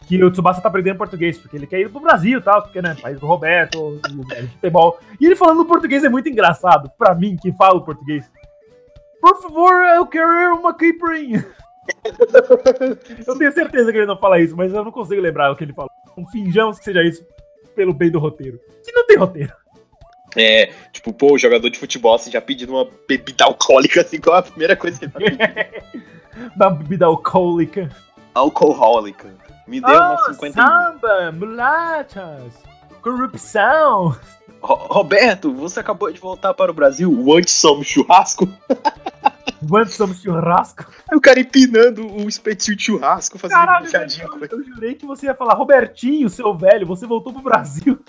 que o Tsubasa tá aprendendo português, porque ele quer ir pro Brasil e tal, porque, né, país do Roberto, de futebol. E ele falando português é muito engraçado, pra mim, que falo português. Por favor, eu quero uma caipirinha. eu tenho certeza que ele não fala isso, mas eu não consigo lembrar o que ele falou. Então, finjamos que seja isso pelo bem do roteiro. Que não tem roteiro. É, tipo, pô, o jogador de futebol assim, já pedindo uma bebida alcoólica, assim, qual é a primeira coisa que ele tá pedindo? Da bebida alcoólica. Alcohólica. Me uma Oh, 50 samba, mulatas, corrupção. Ro- Roberto, você acabou de voltar para o Brasil. O antes somos churrasco? Quanto somos churrasco? Aí o cara empinando o espetinho de churrasco, fazendo Caralho, com ele. eu jurei que você ia falar, Robertinho, seu velho, você voltou pro Brasil.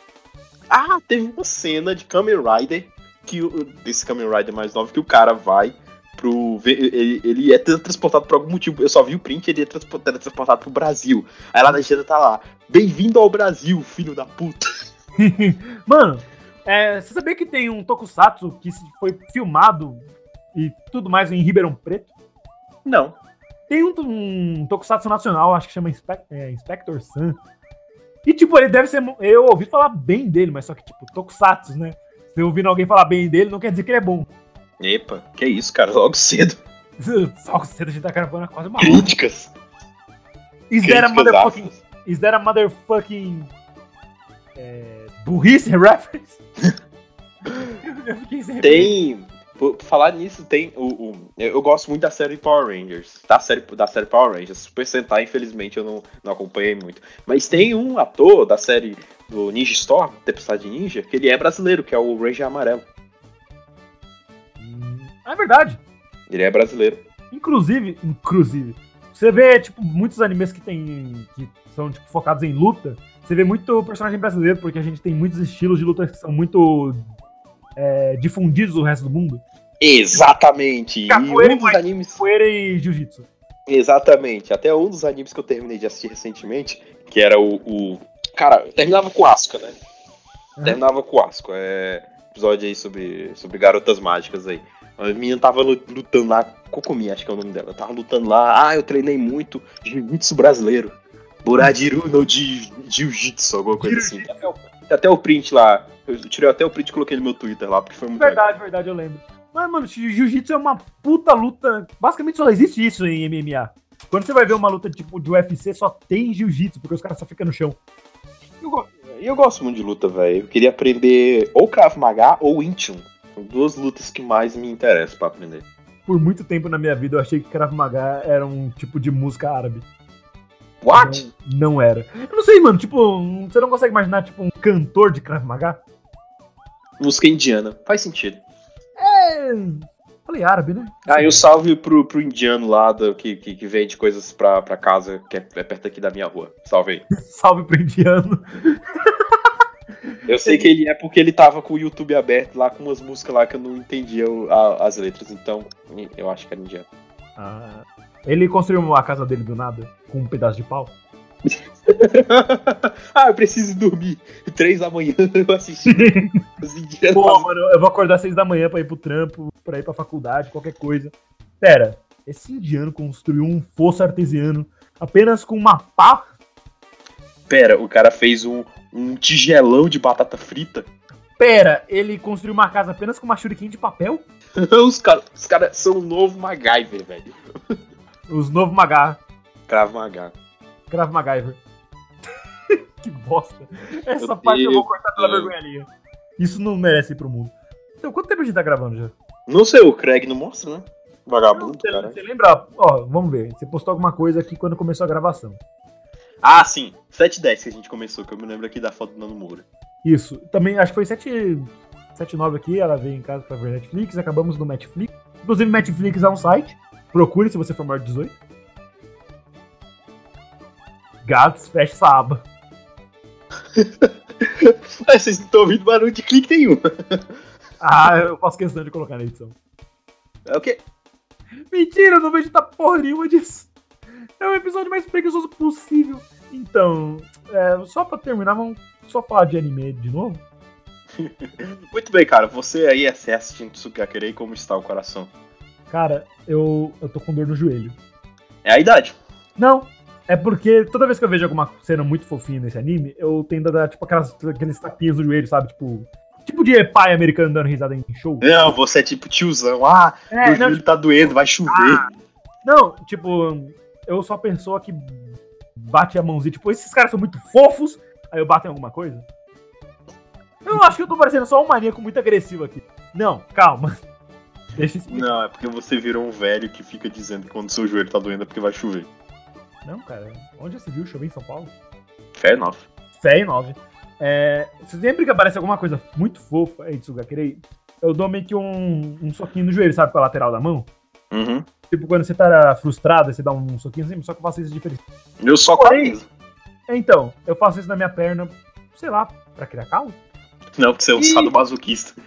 Ah, teve uma cena de Kamen Rider, que desse Kamen Rider mais novo, que o cara vai pro. Ele, ele é transportado por algum motivo. Eu só vi o print, ele é transpo- transportado pro Brasil. Aí lá na legenda tá lá. Bem-vindo ao Brasil, filho da puta. Mano, é, você sabia que tem um tokusatsu que foi filmado e tudo mais em Ribeirão Preto? Não. Tem um, um tokusatsu nacional, acho que chama Inspe- é, Inspector Sun. E, tipo, ele deve ser. Eu ouvi falar bem dele, mas só que, tipo, tokusatsu, né? Se eu ouvindo alguém falar bem dele, não quer dizer que ele é bom. Epa, que isso, cara, logo cedo. Que cedo a gente tá gravando quase uma. Críticas. Is that a motherfucking. Is that a motherfucking. É, burrice reference? eu fiquei sem Tem. Por falar nisso, tem o, o- Eu gosto muito da série Power Rangers. Da série, da série Power Rangers. Super Sentai, infelizmente, eu não, não acompanhei muito. Mas tem um ator da série do Ninja Storm, Tempestade Ninja, que ele é brasileiro, que é o Ranger Amarelo. Hum, É verdade. Ele é brasileiro. Inclusive, inclusive, você vê, tipo, muitos animes que tem. que são, tipo, focados em luta. Você vê muito personagem brasileiro, porque a gente tem muitos estilos de luta que são muito é, difundidos no resto do mundo. Exatamente. Capoeira e um dos animes. E jiu-jitsu. Exatamente. Até um dos animes que eu terminei de assistir recentemente, que era o. o- Cara, terminava com Asuka, né? Uhum. Terminava com Asuka. É. Episódio aí sobre, sobre garotas mágicas aí. A menina tava lu- lutando lá, Kokomi, acho que é o nome dela. Tava lutando lá, ah, eu treinei muito jiu-jitsu brasileiro. Buradiru no ji- jiu-jitsu, alguma coisa assim. Tem até, o, tem até o print lá. Eu tirei até o print e coloquei no meu Twitter lá, porque foi muito legal. Verdade, verdade, eu lembro. Mas, mano, jiu-jitsu é uma puta luta. Basicamente só existe isso em MMA. Quando você vai ver uma luta tipo de UFC, só tem jiu-jitsu, porque os caras só ficam no chão. Eu, go- eu gosto muito de luta, velho. Eu queria aprender ou Krav Maga ou Chun. São duas lutas que mais me interessam pra aprender. Por muito tempo na minha vida eu achei que Krav Maga era um tipo de música árabe. What? Não, não era. Eu não sei, mano, tipo, você não consegue imaginar, tipo, um cantor de Krav Maga? Música indiana. Faz sentido. Falei árabe, né? Ah, e salve pro, pro indiano lá do, que, que, que vende coisas pra, pra casa, que é, é perto aqui da minha rua. Salve aí. Salve pro indiano. Eu sei que ele é porque ele tava com o YouTube aberto lá com umas músicas lá que eu não entendia a- as letras, então eu acho que era indiano. Ah, ele construiu a casa dele do nada, com um pedaço de pau. ah, eu preciso dormir. Três da manhã eu assisti os indianos. Pô, mano, eu vou acordar às seis da manhã pra ir pro trampo, pra ir pra faculdade, qualquer coisa. Pera, esse indiano construiu um fosso artesiano apenas com uma pá? Pera, o cara fez um, um tigelão de batata frita. Pera, ele construiu uma casa apenas com uma shuriken de papel? os caras os cara são o novo MacGyver, velho. Os novos Magar. Cravo Maga. Krav MacGyver. que bosta. Essa Meu parte eu vou cortar pela vergonha ali. Isso não merece ir pro mundo. Então, quanto tempo a gente tá gravando já? Não sei, o Craig não mostra, né? Vagabundo, cara. você lembra? Ó, vamos ver. Você postou alguma coisa aqui quando começou a gravação. Ah, sim. 710 que a gente começou, que eu me lembro aqui da foto do Nano Moura. Isso. Também acho que foi 7, 7 9 aqui. Ela veio em casa pra ver Netflix. Acabamos no Netflix. Inclusive, Netflix é um site. Procure se você for maior de 18. Gatos, fecha essa aba. Vocês não estão ouvindo barulho de clique nenhum. Ah, eu faço questão de colocar na edição. É o quê? Mentira, eu não vejo tá porra nenhuma disso. É o episódio mais preguiçoso possível. Então, é, só pra terminar, vamos só falar de anime de novo. Muito bem, cara. Você aí é Tsukakere e como está o coração? Cara, eu, eu tô com dor no joelho. É a idade. Não, é porque toda vez que eu vejo alguma cena muito fofinha nesse anime, eu tendo a dar, tipo, aquelas, aqueles tapinhas no joelho, sabe? Tipo, tipo de pai americano dando risada em show. Não, você é tipo tiozão. Ah, É, meu não, joelho tá doendo, vai chover. Não, tipo, eu sou a pessoa que bate a mãozinha, tipo, esses caras são muito fofos, aí eu bato em alguma coisa. Eu acho que eu tô parecendo só um maníaco muito agressivo aqui. Não, calma. Deixa eu explicar. Não, é porque você virou um velho que fica dizendo que quando seu joelho tá doendo é porque vai chover. Não, cara, onde você viu chover em São Paulo? Fé nova. Fé e 9. É, sempre que aparece alguma coisa muito fofa aí de Sugakirei, eu dou meio que um, um soquinho no joelho, sabe, com a lateral da mão. Uhum. Tipo, quando você tá frustrado, você dá um soquinho assim, só que eu faço isso diferente. Eu só Porém- Então, eu faço isso na minha perna, sei lá, pra criar calo? Não, porque você é um Ih. sadomasoquista.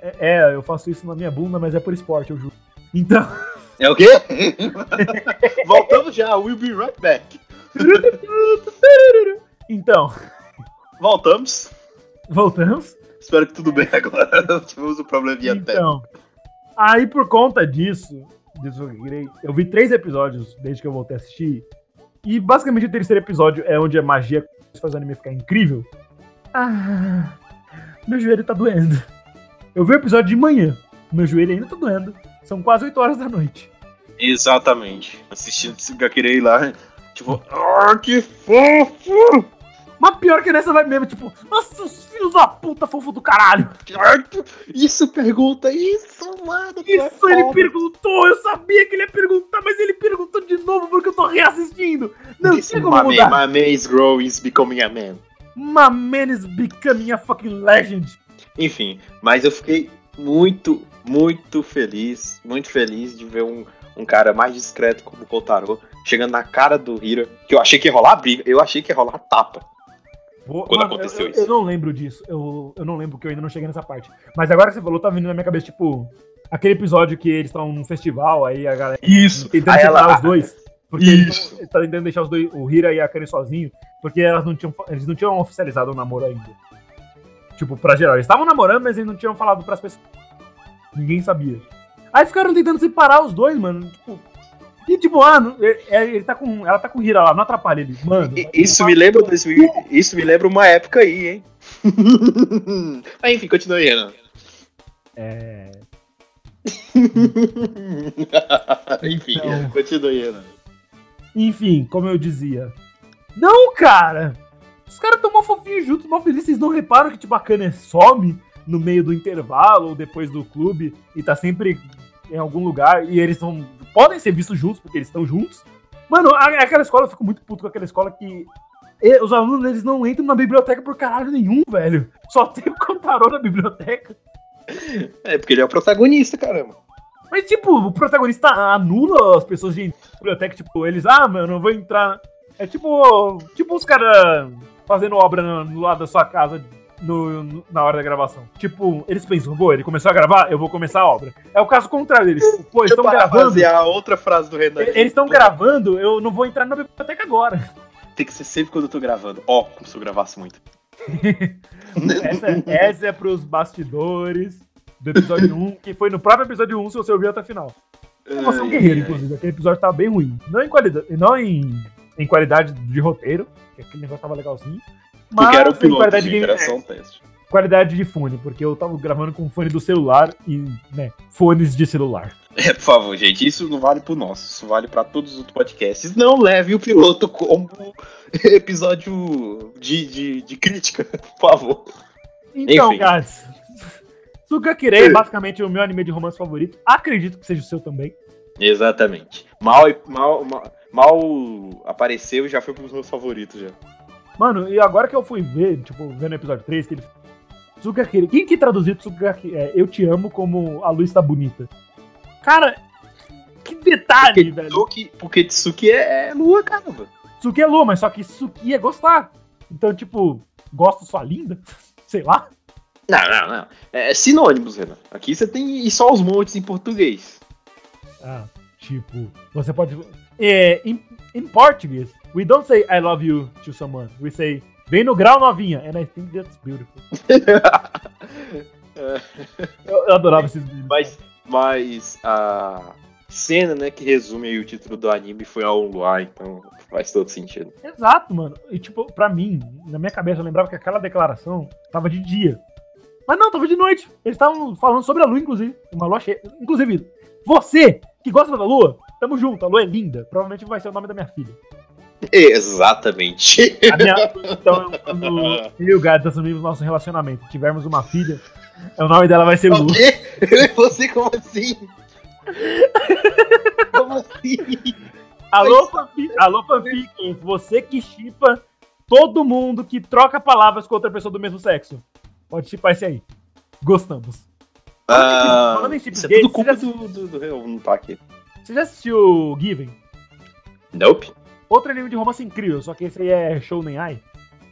É, é, eu faço isso na minha bunda, mas é por esporte, eu juro. Então, É o quê? Voltamos já, we'll be right back. então, Voltamos. voltamos. Espero que tudo bem agora. Tivemos um probleminha. Então, aí por conta disso, disso eu virei- eu vi três episódios desde que eu voltei a assistir. E basicamente o terceiro episódio é onde a magia faz o anime ficar incrível. Ah, meu joelho tá doendo. Eu vi o episódio de manhã. Meu joelho ainda tá doendo. São quase 8 horas da noite. Exatamente. Assistindo Tsugakirei lá, tipo, ah, que fofo! Mas pior que nessa vai mesmo, tipo, nossa, os filhos da puta fofo do caralho. Isso pergunta, isso, mano. é Isso ele foda. perguntou, eu sabia que ele ia perguntar, mas ele perguntou de novo porque eu tô reassistindo. Não This tinha my como man, mudar. my man is growing, is becoming a man. My man is becoming a fucking legend. Enfim, mas eu fiquei muito, muito feliz, muito feliz de ver um, um cara mais discreto como o Kotaro chegando na cara do Hira, que eu achei que ia rolar briga, eu achei que ia rolar tapa. Quando mano, aconteceu eu, isso? Eu não lembro disso. Eu, eu não lembro que eu ainda não cheguei nessa parte. Mas agora que você falou, tá vindo na minha cabeça, tipo, aquele episódio que eles estão num festival, aí a galera Isso, tentando aí separar ela... os dois. Porque eles Isso. tão- tá tentando deixar os dois, o Hira e a Karen sozinhos, porque elas não tinham, eles não tinham oficializado o namoro ainda. Tipo, pra geral. Eles estavam namorando, mas eles não tinham falado pras pessoas. Ninguém sabia. Aí ficaram tentando separar os dois, mano. Tipo. E tipo, ah, não- é- é- ele tá com. Ela tá com o Hira lá, não atrapalha ele. Mano. Isso me lembra 2000, isso me lembra uma época aí, hein? Mas enfim, continua aí, Renan. É. enfim, Então. continua aí, Renan. Enfim, como eu dizia. Não, cara! Os caras tão mó fofinhos juntos, mó felizes. Vocês não reparam que, tipo, a Kanye some no meio do intervalo ou depois do clube e tá sempre em algum lugar e eles são. podem ser vistos juntos porque eles estão juntos. Mano, aquela escola, eu fico muito puto com aquela escola que. os alunos eles não entram na biblioteca por caralho nenhum, velho. Só tem o Kotaro na biblioteca. É, porque ele é o protagonista, caramba. Mas, tipo, o protagonista anula as pessoas de biblioteca, tipo, eles, ah, mano, eu vou entrar. É tipo. Tipo os caras fazendo obra no lado da sua casa no- no- na hora da gravação. Tipo, eles pensam, pô, ele começou a gravar, eu vou começar a obra. É o caso contrário deles. Tipo, pô, eles estão gravando. a outra frase do Renan. Eles estão gravando, eu não vou entrar na biblioteca agora. Tem que ser sempre quando eu tô gravando. Ó, como se eu gravasse muito. Essa, essa é pros bastidores do episódio 1, que foi no próprio episódio 1, se você ouviu até o final. Você é um guerreiro, inclusive. Aquele episódio tava bem ruim. Não em qualidade, não em, em qualidade de roteiro, que aquele negócio tava legalzinho. Mas Porque era o piloto, qualidade de gente, era só um teste. qualidade de fone, porque eu tava gravando com fone do celular e, né, fones de celular. É, por favor, gente, isso não vale pro nosso, isso vale pra todos os outros podcasts. Não leve o piloto como episódio de, de, de crítica, por favor. Então, Enfim. guys, Tsugakirei é basicamente o meu anime de romance favorito. Acredito que seja o seu também. Exatamente. Mal, mal, mal, mal apareceu e já foi pros meus favoritos já. Mano, e agora que eu fui ver, tipo, vendo o episódio 3, que ele. Tsugakirei. Quem que traduziu Tsugakirei? É, eu te amo como a luz tá bonita. Cara, que detalhe, velho. Tsuki, porque Tsuki é, é lua, caramba. Tsuki é lua, mas só que Tsuki é gostar. Então, tipo, gosto sua linda? Sei lá. Não, não, não. É sinônimos, Renan. Aqui você tem e só os montes em português. Ah, tipo, você pode. É, in, in Portuguese, we don't say I love you to someone. We say, vem no grau novinha. And I think that's beautiful. Eu, eu adorava esses vídeos. Mas, mas a cena, né, que resume aí o título do anime foi ao luar, então faz todo sentido. Exato, mano. E, tipo, pra mim, na minha cabeça, eu lembrava que aquela declaração tava de dia. Mas não, tava de noite. Eles estavam falando sobre a lua, inclusive. Uma lua cheia. Inclusive, você que gosta da lua, tamo junto. A lua é linda. Provavelmente vai ser o nome da minha filha. Exatamente. A minha, então, quando eu e o Gads assumimos nosso relacionamento, tivermos uma filha, o nome dela vai ser O Lu. quê? Você como assim? Como assim? Alô, fanfic, alô, fanfic, você que chipa todo mundo que troca palavras com outra pessoa do mesmo sexo. Pode chipar esse aí. Gostamos. Ah, Falando em chips isso é gays, tudo culpa você já- do, do, do, eu não tá aqui. Você já assistiu Given? Nope. Outro anime de romance incrível, só que esse aí é Shounen Ai.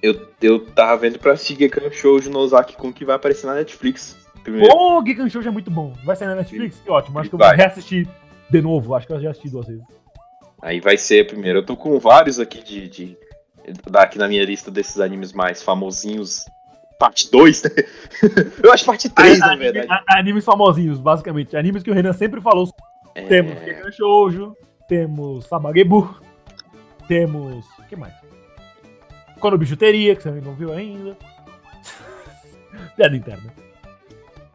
Eu, eu tava vendo pra assistir Gekan Shoujo no Ozaki Kun que vai aparecer na Netflix. Primeiro. Ô, Gekan Shoujo é muito bom. Vai sair na Netflix? Que ótimo. Acho que eu Vai. vou reassistir de novo. Acho que eu já assisti duas vezes. Aí vai ser primeiro. Eu tô com vários aqui de. de daqui na minha lista desses animes mais famosinhos. Parte 2, né? Eu acho parte 3, na verdade. a- Animes famosinhos, basicamente. Animes que o Renan sempre falou. É, Temos Gekan Shoujo, temos Sabagebu, temos... O que mais? Quando Bijuteria, que você não viu ainda. Piada interna.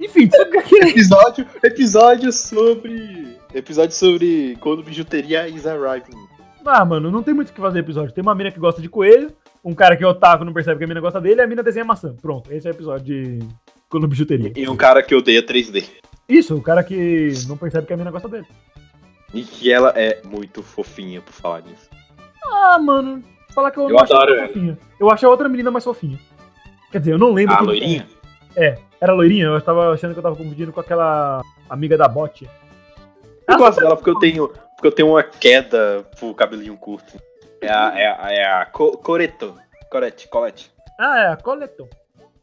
Enfim, sabe o que é? episódio, episódio sobre. Episódio sobre quando bijuteria is arriving. Ah, mano, não tem muito o que fazer episódio. Tem uma mina que gosta de coelho, um cara que é otaku não percebe que a mina gosta dele, e a mina desenha maçã. Pronto, esse é o episódio de quando bijuteria. E um cara que odeia 3D. Isso, o cara que não percebe que a mina gosta dele. E que ela é muito fofinha por falar nisso. Ah, mano, falar que eu, Eu não achei ela fofinha. Eu achei a outra menina mais fofinha. Quer dizer, eu não lembro. A loirinha? É, era loirinha, eu tava achando que eu tava confundindo com aquela amiga da bot. Eu gosto dela porque eu tenho, porque eu tenho uma queda pro cabelinho curto. É a, é a, é a Co- Coreto. Corete, Colette. Ah, é a Coleton.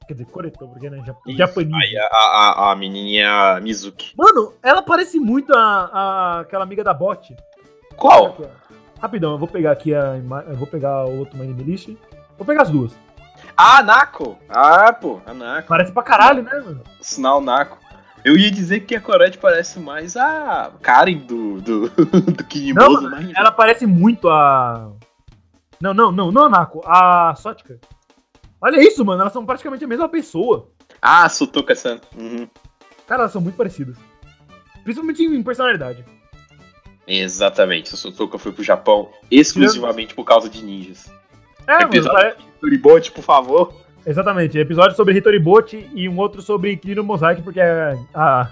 Quer dizer, Coreton, porque né, japonês. Aí a, a, a menininha Mizuki. Mano, ela parece muito a, a- aquela amiga da bot. Qual? Ó. Rapidão, eu vou pegar aqui a eu vou pegar o outro Name List. Vou pegar as duas. Ah, Nako! Ah, pô, a Nako. Parece pra caralho, né, mano? Sinal Nako. Eu ia dizer que a Corette parece mais a Karen do, do, do Kinimoso, Não, mas... Ela parece muito a. Não, não, não, não a Nako, a Sotica. Olha isso, mano, elas são praticamente a mesma pessoa. Ah, Sutoka-san. Uhum. Cara, elas são muito parecidas. Principalmente em personalidade. Exatamente, o Sutoka foi pro Japão exclusivamente por causa de ninjas. É, Episódio pare- de Toribot, por favor. exatamente. Episódio sobre Hitoribot e um outro sobre Kirino Mosaic, porque a,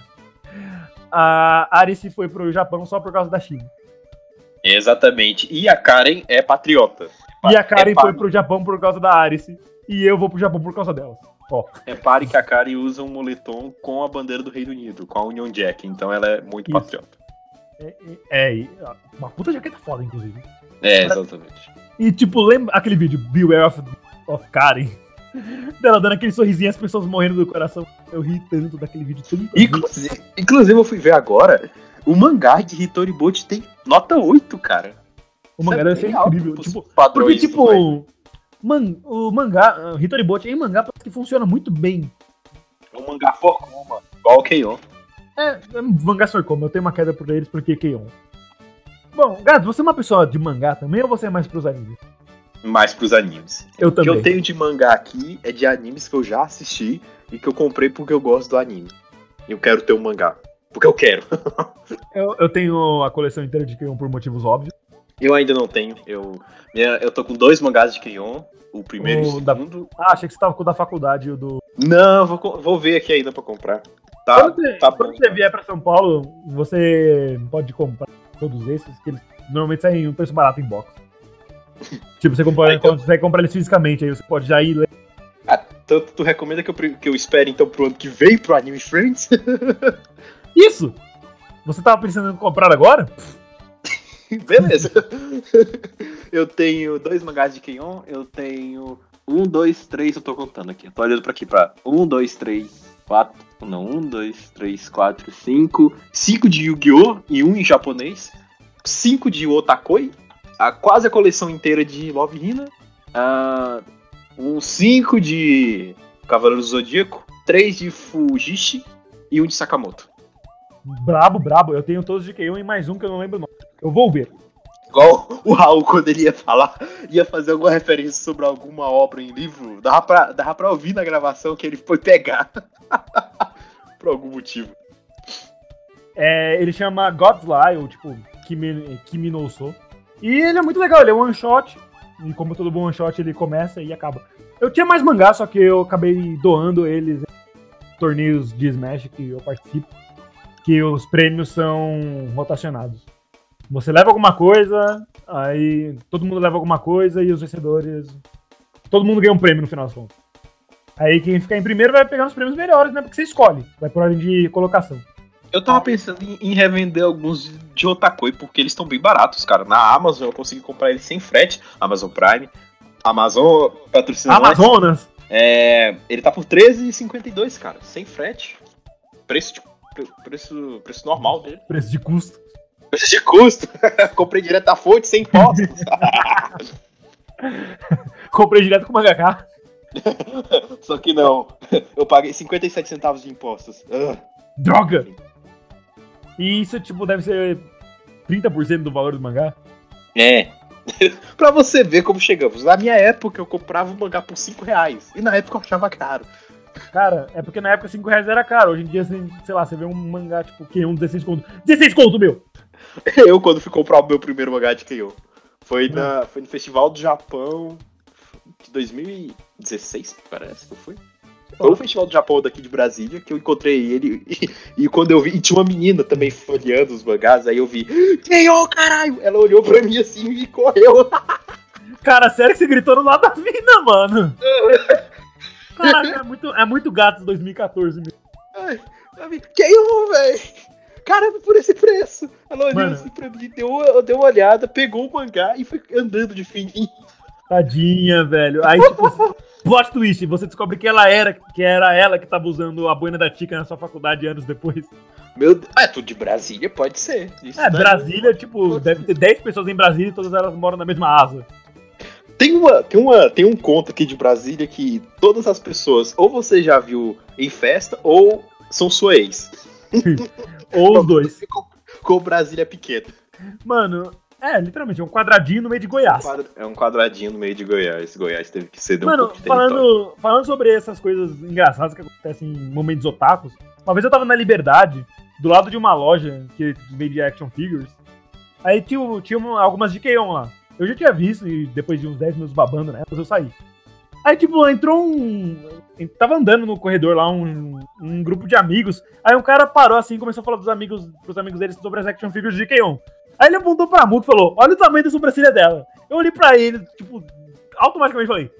a, Arice foi pro Japão só por causa da China. Exatamente. E a Karen é patriota. E a Karen é foi pro Japão por causa da Arice. E eu vou pro Japão por causa dela. Ó. É pare que a Karen usa um moletom com a bandeira do Reino Unido, com a Union Jack. Então ela é muito Isso. patriota. É, é, é, uma puta jaqueta foda, inclusive. É, exatamente. E, tipo, lembra aquele vídeo, Beware of, of Karen? Dela dando aquele sorrisinho e as pessoas morrendo do coração. Eu ri tanto daquele vídeo. Tanto Inclusive, inclusive, eu fui ver agora, o mangá de Hitoribot tem nota 8, cara. o mangá é deve ser incrível. Tipo, porque, tipo, man, o mangá, uh, Hitoribot em mangá parece que funciona muito bem. É um mangá forcoma, igual o Keion. É, é mangá Sorcoma, eu tenho uma queda por eles porque Keion. Bom, Gato, você é uma pessoa de mangá também ou você é mais pros animes? Mais pros animes. Eu O que também. eu tenho de mangá aqui é de animes que eu já assisti e que eu comprei porque eu gosto do anime. E eu quero ter um mangá. Porque eu quero. Eu, eu tenho a coleção inteira de Keion por motivos óbvios. Eu ainda não tenho. Eu, minha- eu tô com dois mangás de Keion. O primeiro e O o da- segundo. Ah, achei que você tava com o da faculdade e o do. Não, vou, vou ver aqui ainda pra comprar. Tá, quando você, tá quando você vier pra São Paulo, você pode comprar todos esses, que eles normalmente saem um preço barato em box. tipo, você compra, Aí, então- quando você compra eles fisicamente, aí você pode já ir ler. Então, tu recomenda que eu, que eu espere então pro ano que vem pro Anime Friends? Isso! Você tava pensando em comprar agora? Beleza. eu tenho dois mangás de Keion, eu tenho um, dois, três, eu tô contando aqui. Eu tô olhando pra aqui pra um, dois, três, quatro. Não, um, dois, três, quatro, cinco. Cinco de Yu-Gi-Oh! e um em japonês. Cinco de Otakoi. A, quase a coleção inteira de Love Hina. Ah, um cinco de Cavaleiro do Zodíaco. Três de Fujishi e um de Sakamoto. Brabo, brabo. Eu tenho todos de Keion e mais um que eu não lembro o nome. Eu vou ver. Igual o Raul, quando ele ia falar, ia fazer alguma referência sobre alguma obra em livro, dava pra, dava pra ouvir na gravação que ele foi pegar. Por algum motivo. É, ele chama God's Lie, ou tipo, Kimi, Kimi no Uso. E ele é muito legal, ele é um one shot. E como todo bom one shot, ele começa e acaba. Eu tinha mais mangá, só que eu acabei doando eles em torneios de Smash que eu participo. Que os prêmios são rotacionados. Você leva alguma coisa, aí todo mundo leva alguma coisa e os vencedores. Todo mundo ganha um prêmio no final das contas. Aí quem ficar em primeiro vai pegar os prêmios melhores, né? Porque você escolhe. Vai por ordem de colocação. Eu tava pensando em, em revender alguns de Otakoi, porque eles estão bem baratos, cara. Na Amazon eu consegui comprar eles sem frete, Amazon Prime. Amazon patrocina. Amazonas. É, ele tá por R$13,52, cara, sem frete. Preço, de, pre- preço, preço normal dele. Preço de custo. Preço de custo. Comprei direto da fonte, sem impostos. Comprei direto com o mangaká. Só que não. Eu paguei 57 centavos de impostos. Ah, Droga! E isso, tipo, deve ser 30% do valor do mangá. É. pra você ver como chegamos. Na minha época eu comprava um mangá por 5 reais. E na época eu achava caro. Cara, é porque na época 5 reais era caro. Hoje em dia, assim, sei lá, você vê um mangá, tipo, que um 16 conto. 16 conto, meu! Eu, quando fui comprar o meu primeiro mangá de Keion, foi, na, foi no Festival do Japão de 2016, parece que foi. Foi o Festival do Japão daqui de Brasília que eu encontrei ele e, e quando eu vi, e tinha uma menina também folheando os mangás, aí eu vi, Keion, caralho! Ela olhou pra mim assim e correu. Cara, sério que você gritou no lado da vida, mano? Caraca, é muito, é muito gato 2014, meu. Ai, velho! Caramba, por esse preço! Ela olhou Mano. assim pra mim, deu, uma- deu uma olhada, pegou o mangá e foi andando de fininho. Tadinha, velho. Aí, tipo, plot twist, você descobre que ela era, que era ela que tava usando a boina da Tica na sua faculdade anos depois. Meu Deus. Ah, é tudo de Brasília? Pode ser. Isso É, Brasília, tipo, deve ter 10 pessoas em Brasília e todas elas moram na mesma asa. Tem, uma, tem, uma, tem um conto aqui de Brasília que todas as pessoas ou você já viu em festa ou são sua ex. Ou os dois. Com, com Brasília pequena. Mano, é, literalmente, é um quadradinho no meio de Goiás. É um quadradinho no meio de Goiás. Goiás teve que ceder um Mano, pouco de território. falando, falando sobre essas coisas engraçadas que acontecem em momentos otakus, uma vez eu tava na Liberdade, do lado de uma loja que vendia action figures, aí tinha, tinha uma- algumas de Keion lá. Eu já tinha visto e depois de uns 10 minutos babando nelas, eu saí. Aí, tipo, entrou um. Tava andando no corredor lá um, um grupo de amigos. Aí um cara parou assim e começou a falar dos amigos, pros amigos deles sobre as action figures de Keion. Aí ele apontou pra Muki e falou: Olha o tamanho da sobrancelha dela. Eu olhei pra ele, tipo, automaticamente falei: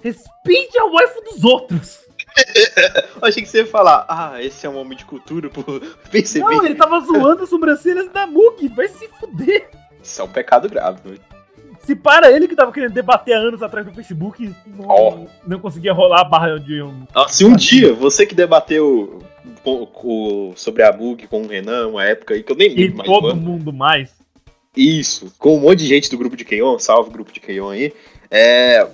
Respeite a waifu dos outros. Eu achei que você ia falar, ah, esse é um homem de cultura, por perceber. Não, ele tava zoando as sobrancelhas da Muki. Vai se fuder. Isso é um pecado grave. velho. Se para ele que tava querendo debater há anos atrás no Facebook e não, Ó. não conseguia rolar a barra de um. Ah, se um dia você que debateu com- com- sobre a Mug com o Renan, uma época aí que eu nem E lembro mais todo quando. mundo mais. Isso, com um monte de gente do grupo de Keion, salve grupo de Keion aí. É,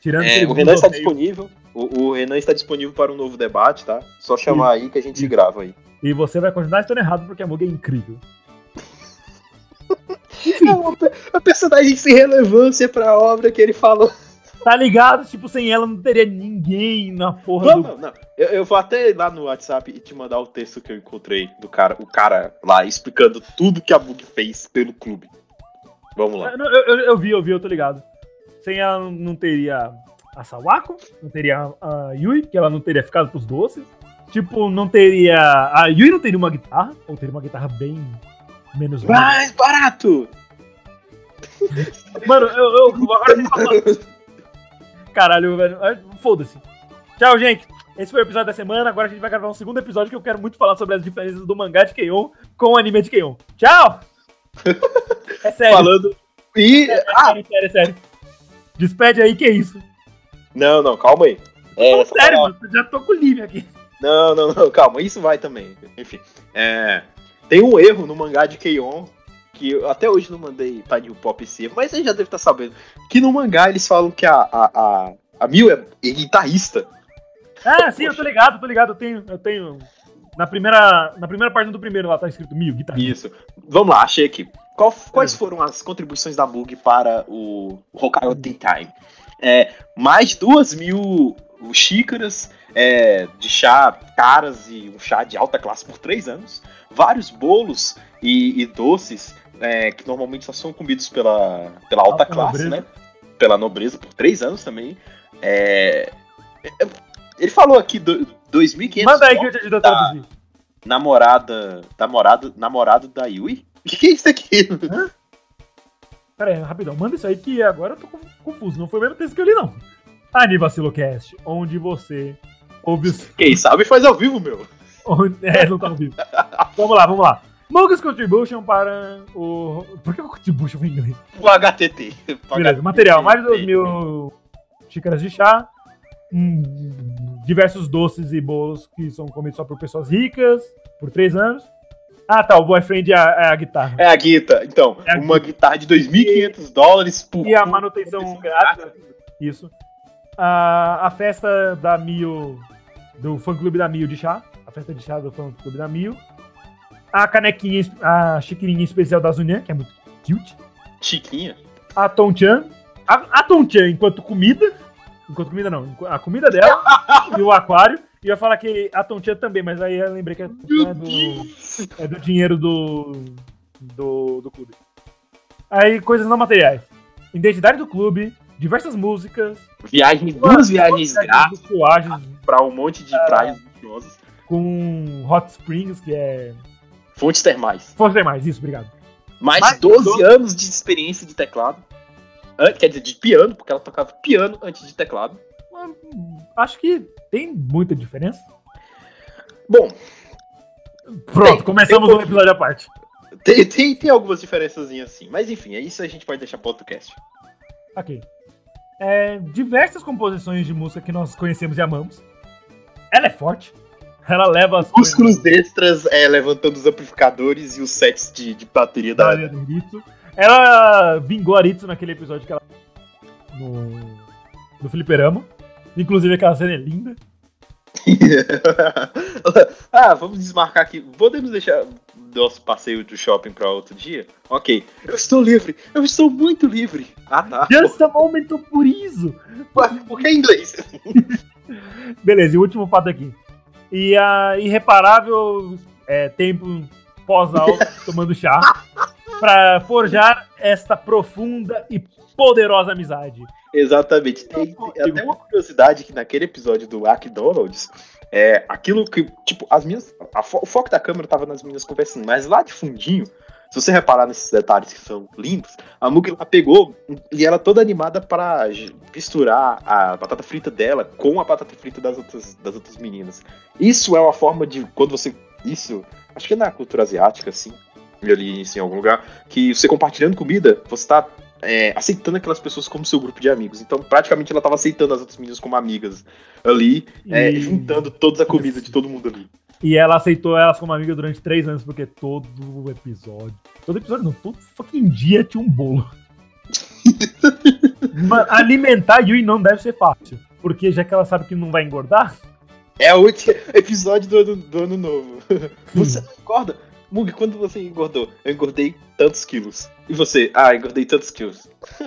Tirando é, o Renan está bloqueio. disponível. O, o Renan está disponível para um novo debate, tá? Só chamar aí que a gente grava aí. E você vai continuar estando errado porque a Mugi é incrível. É uma, uma personagem sem relevância pra obra que ele falou. Tá ligado? Tipo, sem ela não teria ninguém na porra Não, do. não, não. Eu, eu vou até ir lá no WhatsApp e te mandar o texto que eu encontrei do cara, o cara lá explicando tudo que a Bug fez pelo clube. Vamos lá. Eu, eu, eu- eu vi, eu vi, eu tô ligado. Sem ela não teria a Sawako, não teria a Yui, que ela não teria ficado pros doces. Tipo, não teria. A Yui não teria uma guitarra, ou teria uma guitarra bem menos. Mais barato! Mano, eu, eu agora. Caralho, velho. ah, Foda-se. Tchau, gente. Esse foi o episódio da semana. Agora a gente vai gravar um segundo episódio que eu quero muito falar sobre as diferenças do mangá de Keion com o anime de Keion. Tchau! É sério. Falando. E. É Ah! sério, sério, sério. Despede aí, que é isso? Não, não, calma aí. É, sério, mano. Já tô com o Lívia aqui. Não, não, não, calma, isso vai também. Enfim. É, tem um erro no mangá de Keion, que eu até hoje não mandei New Pop C, mas você já deve estar sabendo. Que no mangá eles falam que a, a, a, a Mil é, é guitarrista. Ah, sim, eu tô ligado, tô ligado. Eu tenho. Eu tenho. Na primeira, na primeira página do primeiro lá tá escrito Mil, guitarra. Isso. Vamos lá, achei aqui. Qual- quais foram as contribuições da Mug para o Hokkaido Tea Time? É, mais de duas mil xícaras é, de chá caras e um chá de alta classe por três anos. Vários bolos e, e doces é, que normalmente só são comidos pela, pela alta classe, nobreza. né? Pela nobreza por três anos também. É, é, ele falou aqui do, 2.500 Manda aí que eu te ajudo a traduzir. namorada, namorado, namorado da Yui? O que, que é isso aqui? Pera aí, rapidão. Manda isso aí que agora eu tô conf- confuso. Não foi o mesmo texto que eu li, não. Anivacilocast, onde você ouve os. Quem sabe faz ao vivo, meu. é, não tá ao vivo. vamos lá, vamos lá. Mugs Contribution para o. Por que o Contribution em inglês? O HTT. Beleza, material: mais de 2 mil xícaras de chá, hum, diversos doces e bolos que são comidos só por pessoas ricas, por 3 anos. Ah, tá, o boyfriend é a, é a guitarra. É a guitarra. Então, É a uma guitarra de 2.500 dólares por. E a manutenção grátis. Isso. A, a festa da Mio, do fã clube da Mio de chá. A festa de chá do fã clube da Mio. A canequinha, a xicrinha especial da Zunian, que é muito cute. Chiquinha. A Tonchan. A, a Tonchan enquanto comida. Enquanto comida não, a comida dela e o aquário. E eu ia falar que a Tonchan também, mas aí eu lembrei que é, é do, é do dinheiro do, do, do clube. Aí, coisas não materiais. Identidade do clube, diversas músicas, Viagens, duas viagens grátis pra um monte de praias luxuosas. Com Hot Springs, que é. Fontes termais. Força mais, isso, obrigado. Mais Mais de 12 12 anos de experiência de teclado. An- Quer dizer, de piano, porque ela tocava piano antes de teclado. Hum, Acho que tem muita diferença. Bom, Pronto, Tem, começamos tem um episódio à parte. tem, tem, tem algumas diferenças assim. Mas enfim, é isso a gente pode deixar pro outro cast. Ok. É, diversas composições de música que nós conhecemos e amamos. Ela é forte. Ela leva as Músculos extras é, levantando os amplificadores e os sets de, de bateria da área. Ela vingou a Ritsu naquele episódio que ela. No. No Fliperama. Inclusive aquela cena é linda. ah, vamos desmarcar aqui. Podemos deixar nosso passeio do shopping pra outro dia? Ok. Eu estou livre. Eu estou muito livre. Ah, tá. Just a moment por isso. Por que em inglês? Beleza, e o último fato aqui. E a irreparável é, tempo pós-aula tomando chá pra forjar esta profunda e poderosa amizade. Exatamente. Tem, tem até uma curiosidade que naquele episódio do McDonald's, é aquilo que, tipo, as minhas. a o foco da câmera tava nas minhas conversando, mas lá de fundinho, se você reparar nesses detalhes que são lindos, a Mugi ela pegou e ela toda animada para misturar a batata frita dela com a batata frita das outras, das outras meninas. Isso é uma forma de. Quando você. Isso. Acho que é na cultura asiática, assim. Eu li isso em algum lugar. Que você compartilhando comida, você tá é, aceitando aquelas pessoas como seu grupo de amigos. Então, praticamente, ela tava aceitando as outras meninas como amigas ali, é, juntando toda a comida de todo mundo ali. E ela aceitou elas como amiga durante três anos, porque todo episódio. Todo episódio não, todo fucking dia tinha um bolo. Mano, alimentar Yui não deve ser fácil. Porque já que ela sabe que não vai engordar, É o último episódio do ano, do ano novo. Você não engorda? Mug, quando você engordou? Eu engordei tantos quilos. E você? Ah, engordei tantos quilos.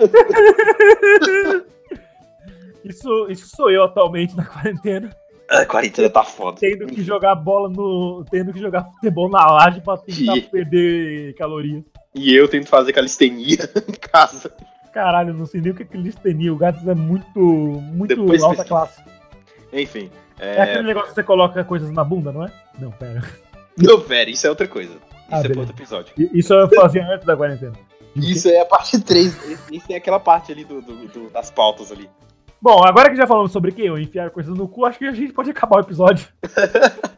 isso, isso sou eu atualmente na quarentena. A quarentena tá foda. Tendo que jogar bola no. Tendo que jogar futebol na laje pra tentar Ih. perder calorias. E eu tento fazer calistenia em casa. Caralho, eu não sei nem o que é têm. O Gats é muito. muito Depois alta pesquisa. classe. Enfim. É... É... aquele negócio que você coloca coisas na bunda, não é? Não, pera. Não, velho, isso é outra coisa. Isso Ah, é outro episódio. Isso eu fazia antes da quarentena. Isso é a parte 3. Isso é aquela parte ali do, do- do- das pautas ali. Bom, agora que já falamos sobre que eu enfiar coisas no cu, acho que a gente pode acabar o episódio.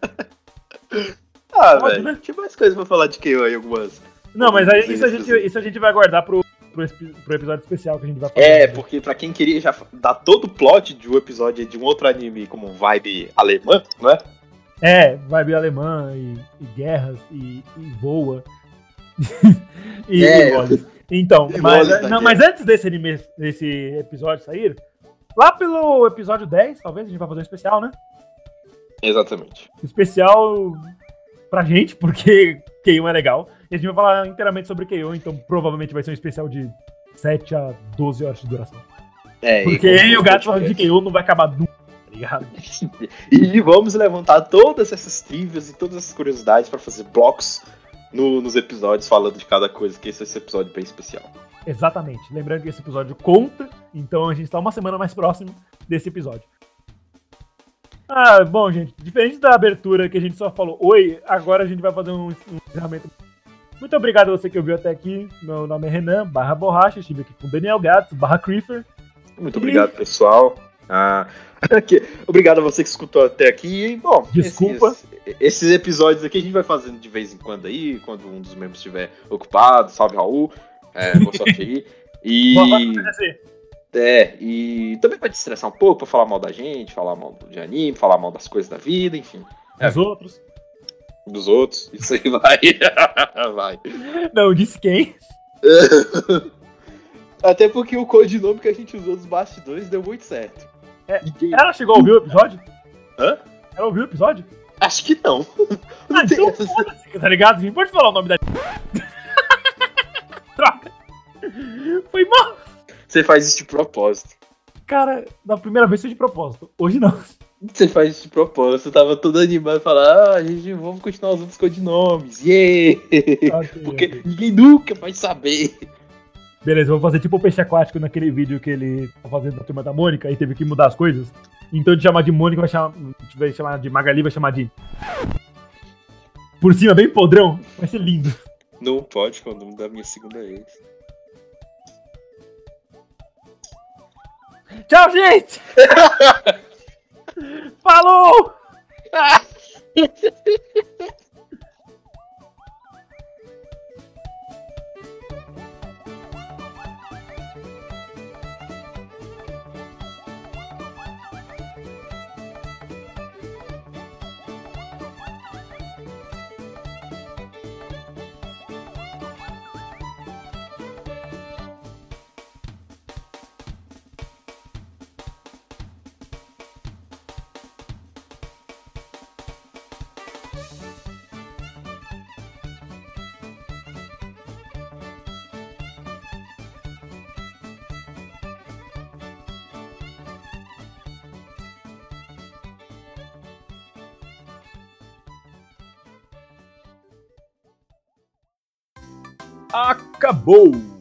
Ah, velho. né? Tinha mais coisas pra falar de que eu aí, algumas. Não, mas aí, isso, a gente, sim. isso a gente vai guardar pro, pro, pro episódio especial que a gente vai fazer. É, porque pra quem queria já dar todo o plot de um episódio de um outro anime como vibe alemã, não é? É, vibe alemã e, e guerras e, e voa. e, É. e. Então, mas, da não, mas antes desse, anime, desse episódio sair, lá pelo episódio 10, talvez, a gente vai fazer um especial, né? Exatamente. especial pra gente, porque Keion é legal. E a gente vai falar inteiramente sobre Keion, então provavelmente vai ser um especial de 7 a 12 horas de duração. É, Porque e, eu e o gato falando de Keion não vai acabar nunca, tá ligado? e vamos levantar todas essas trivias e todas essas curiosidades pra fazer blocos no- nos episódios falando de cada coisa, que esse é esse episódio bem especial. Exatamente. Lembrando que esse episódio conta, então a gente tá uma semana mais próximo desse episódio. Ah, bom, gente, diferente da abertura que a gente só falou oi, agora a gente vai fazer um, um encerramento. Muito obrigado a você que ouviu até aqui. Meu nome é Renan, barra borracha, estive aqui com o Daniel Gatos, barra Creeper. Muito obrigado, pessoal. Ah. Obrigado a você que escutou até aqui. E, Bom, Desculpa. Esses, esses episódios aqui a gente vai fazendo de vez em quando aí, quando um dos membros estiver ocupado. Salve, Raul. É, boa sorte aí. E. É, e também pra te estressar um pouco, pra falar mal da gente, falar mal de anime, falar mal das coisas da vida, enfim. É, Os outros. dos outros. Isso aí vai. vai. Não, disse quem? Até porque o codinome que a gente usou dos bastidores deu muito certo. É, Ninguém- Ela chegou a ouvir o episódio? Hã? Ela ouviu o episódio? Acho que não. Ah, então foda-se, tá ligado? Não pode falar o nome da. Foi mal. Você faz isso de propósito. Cara, da primeira vez foi de propósito. Hoje não. Você faz isso de propósito. Eu tava todo animado falar, ah, a gente vamos continuar usando os codinomes. Yeah! Porque ninguém nunca vai saber. Beleza, vamos fazer tipo o peixe aquático naquele vídeo que ele tá fazendo da turma da Mônica e teve que mudar as coisas. Então de chamar de Mônica vai chamar. Vai chamar de Magali, vai chamar de. Por cima, bem podrão. Vai ser lindo. Não pode, é o nome da minha segunda ex. Tchau, gente! Falou! Acabou!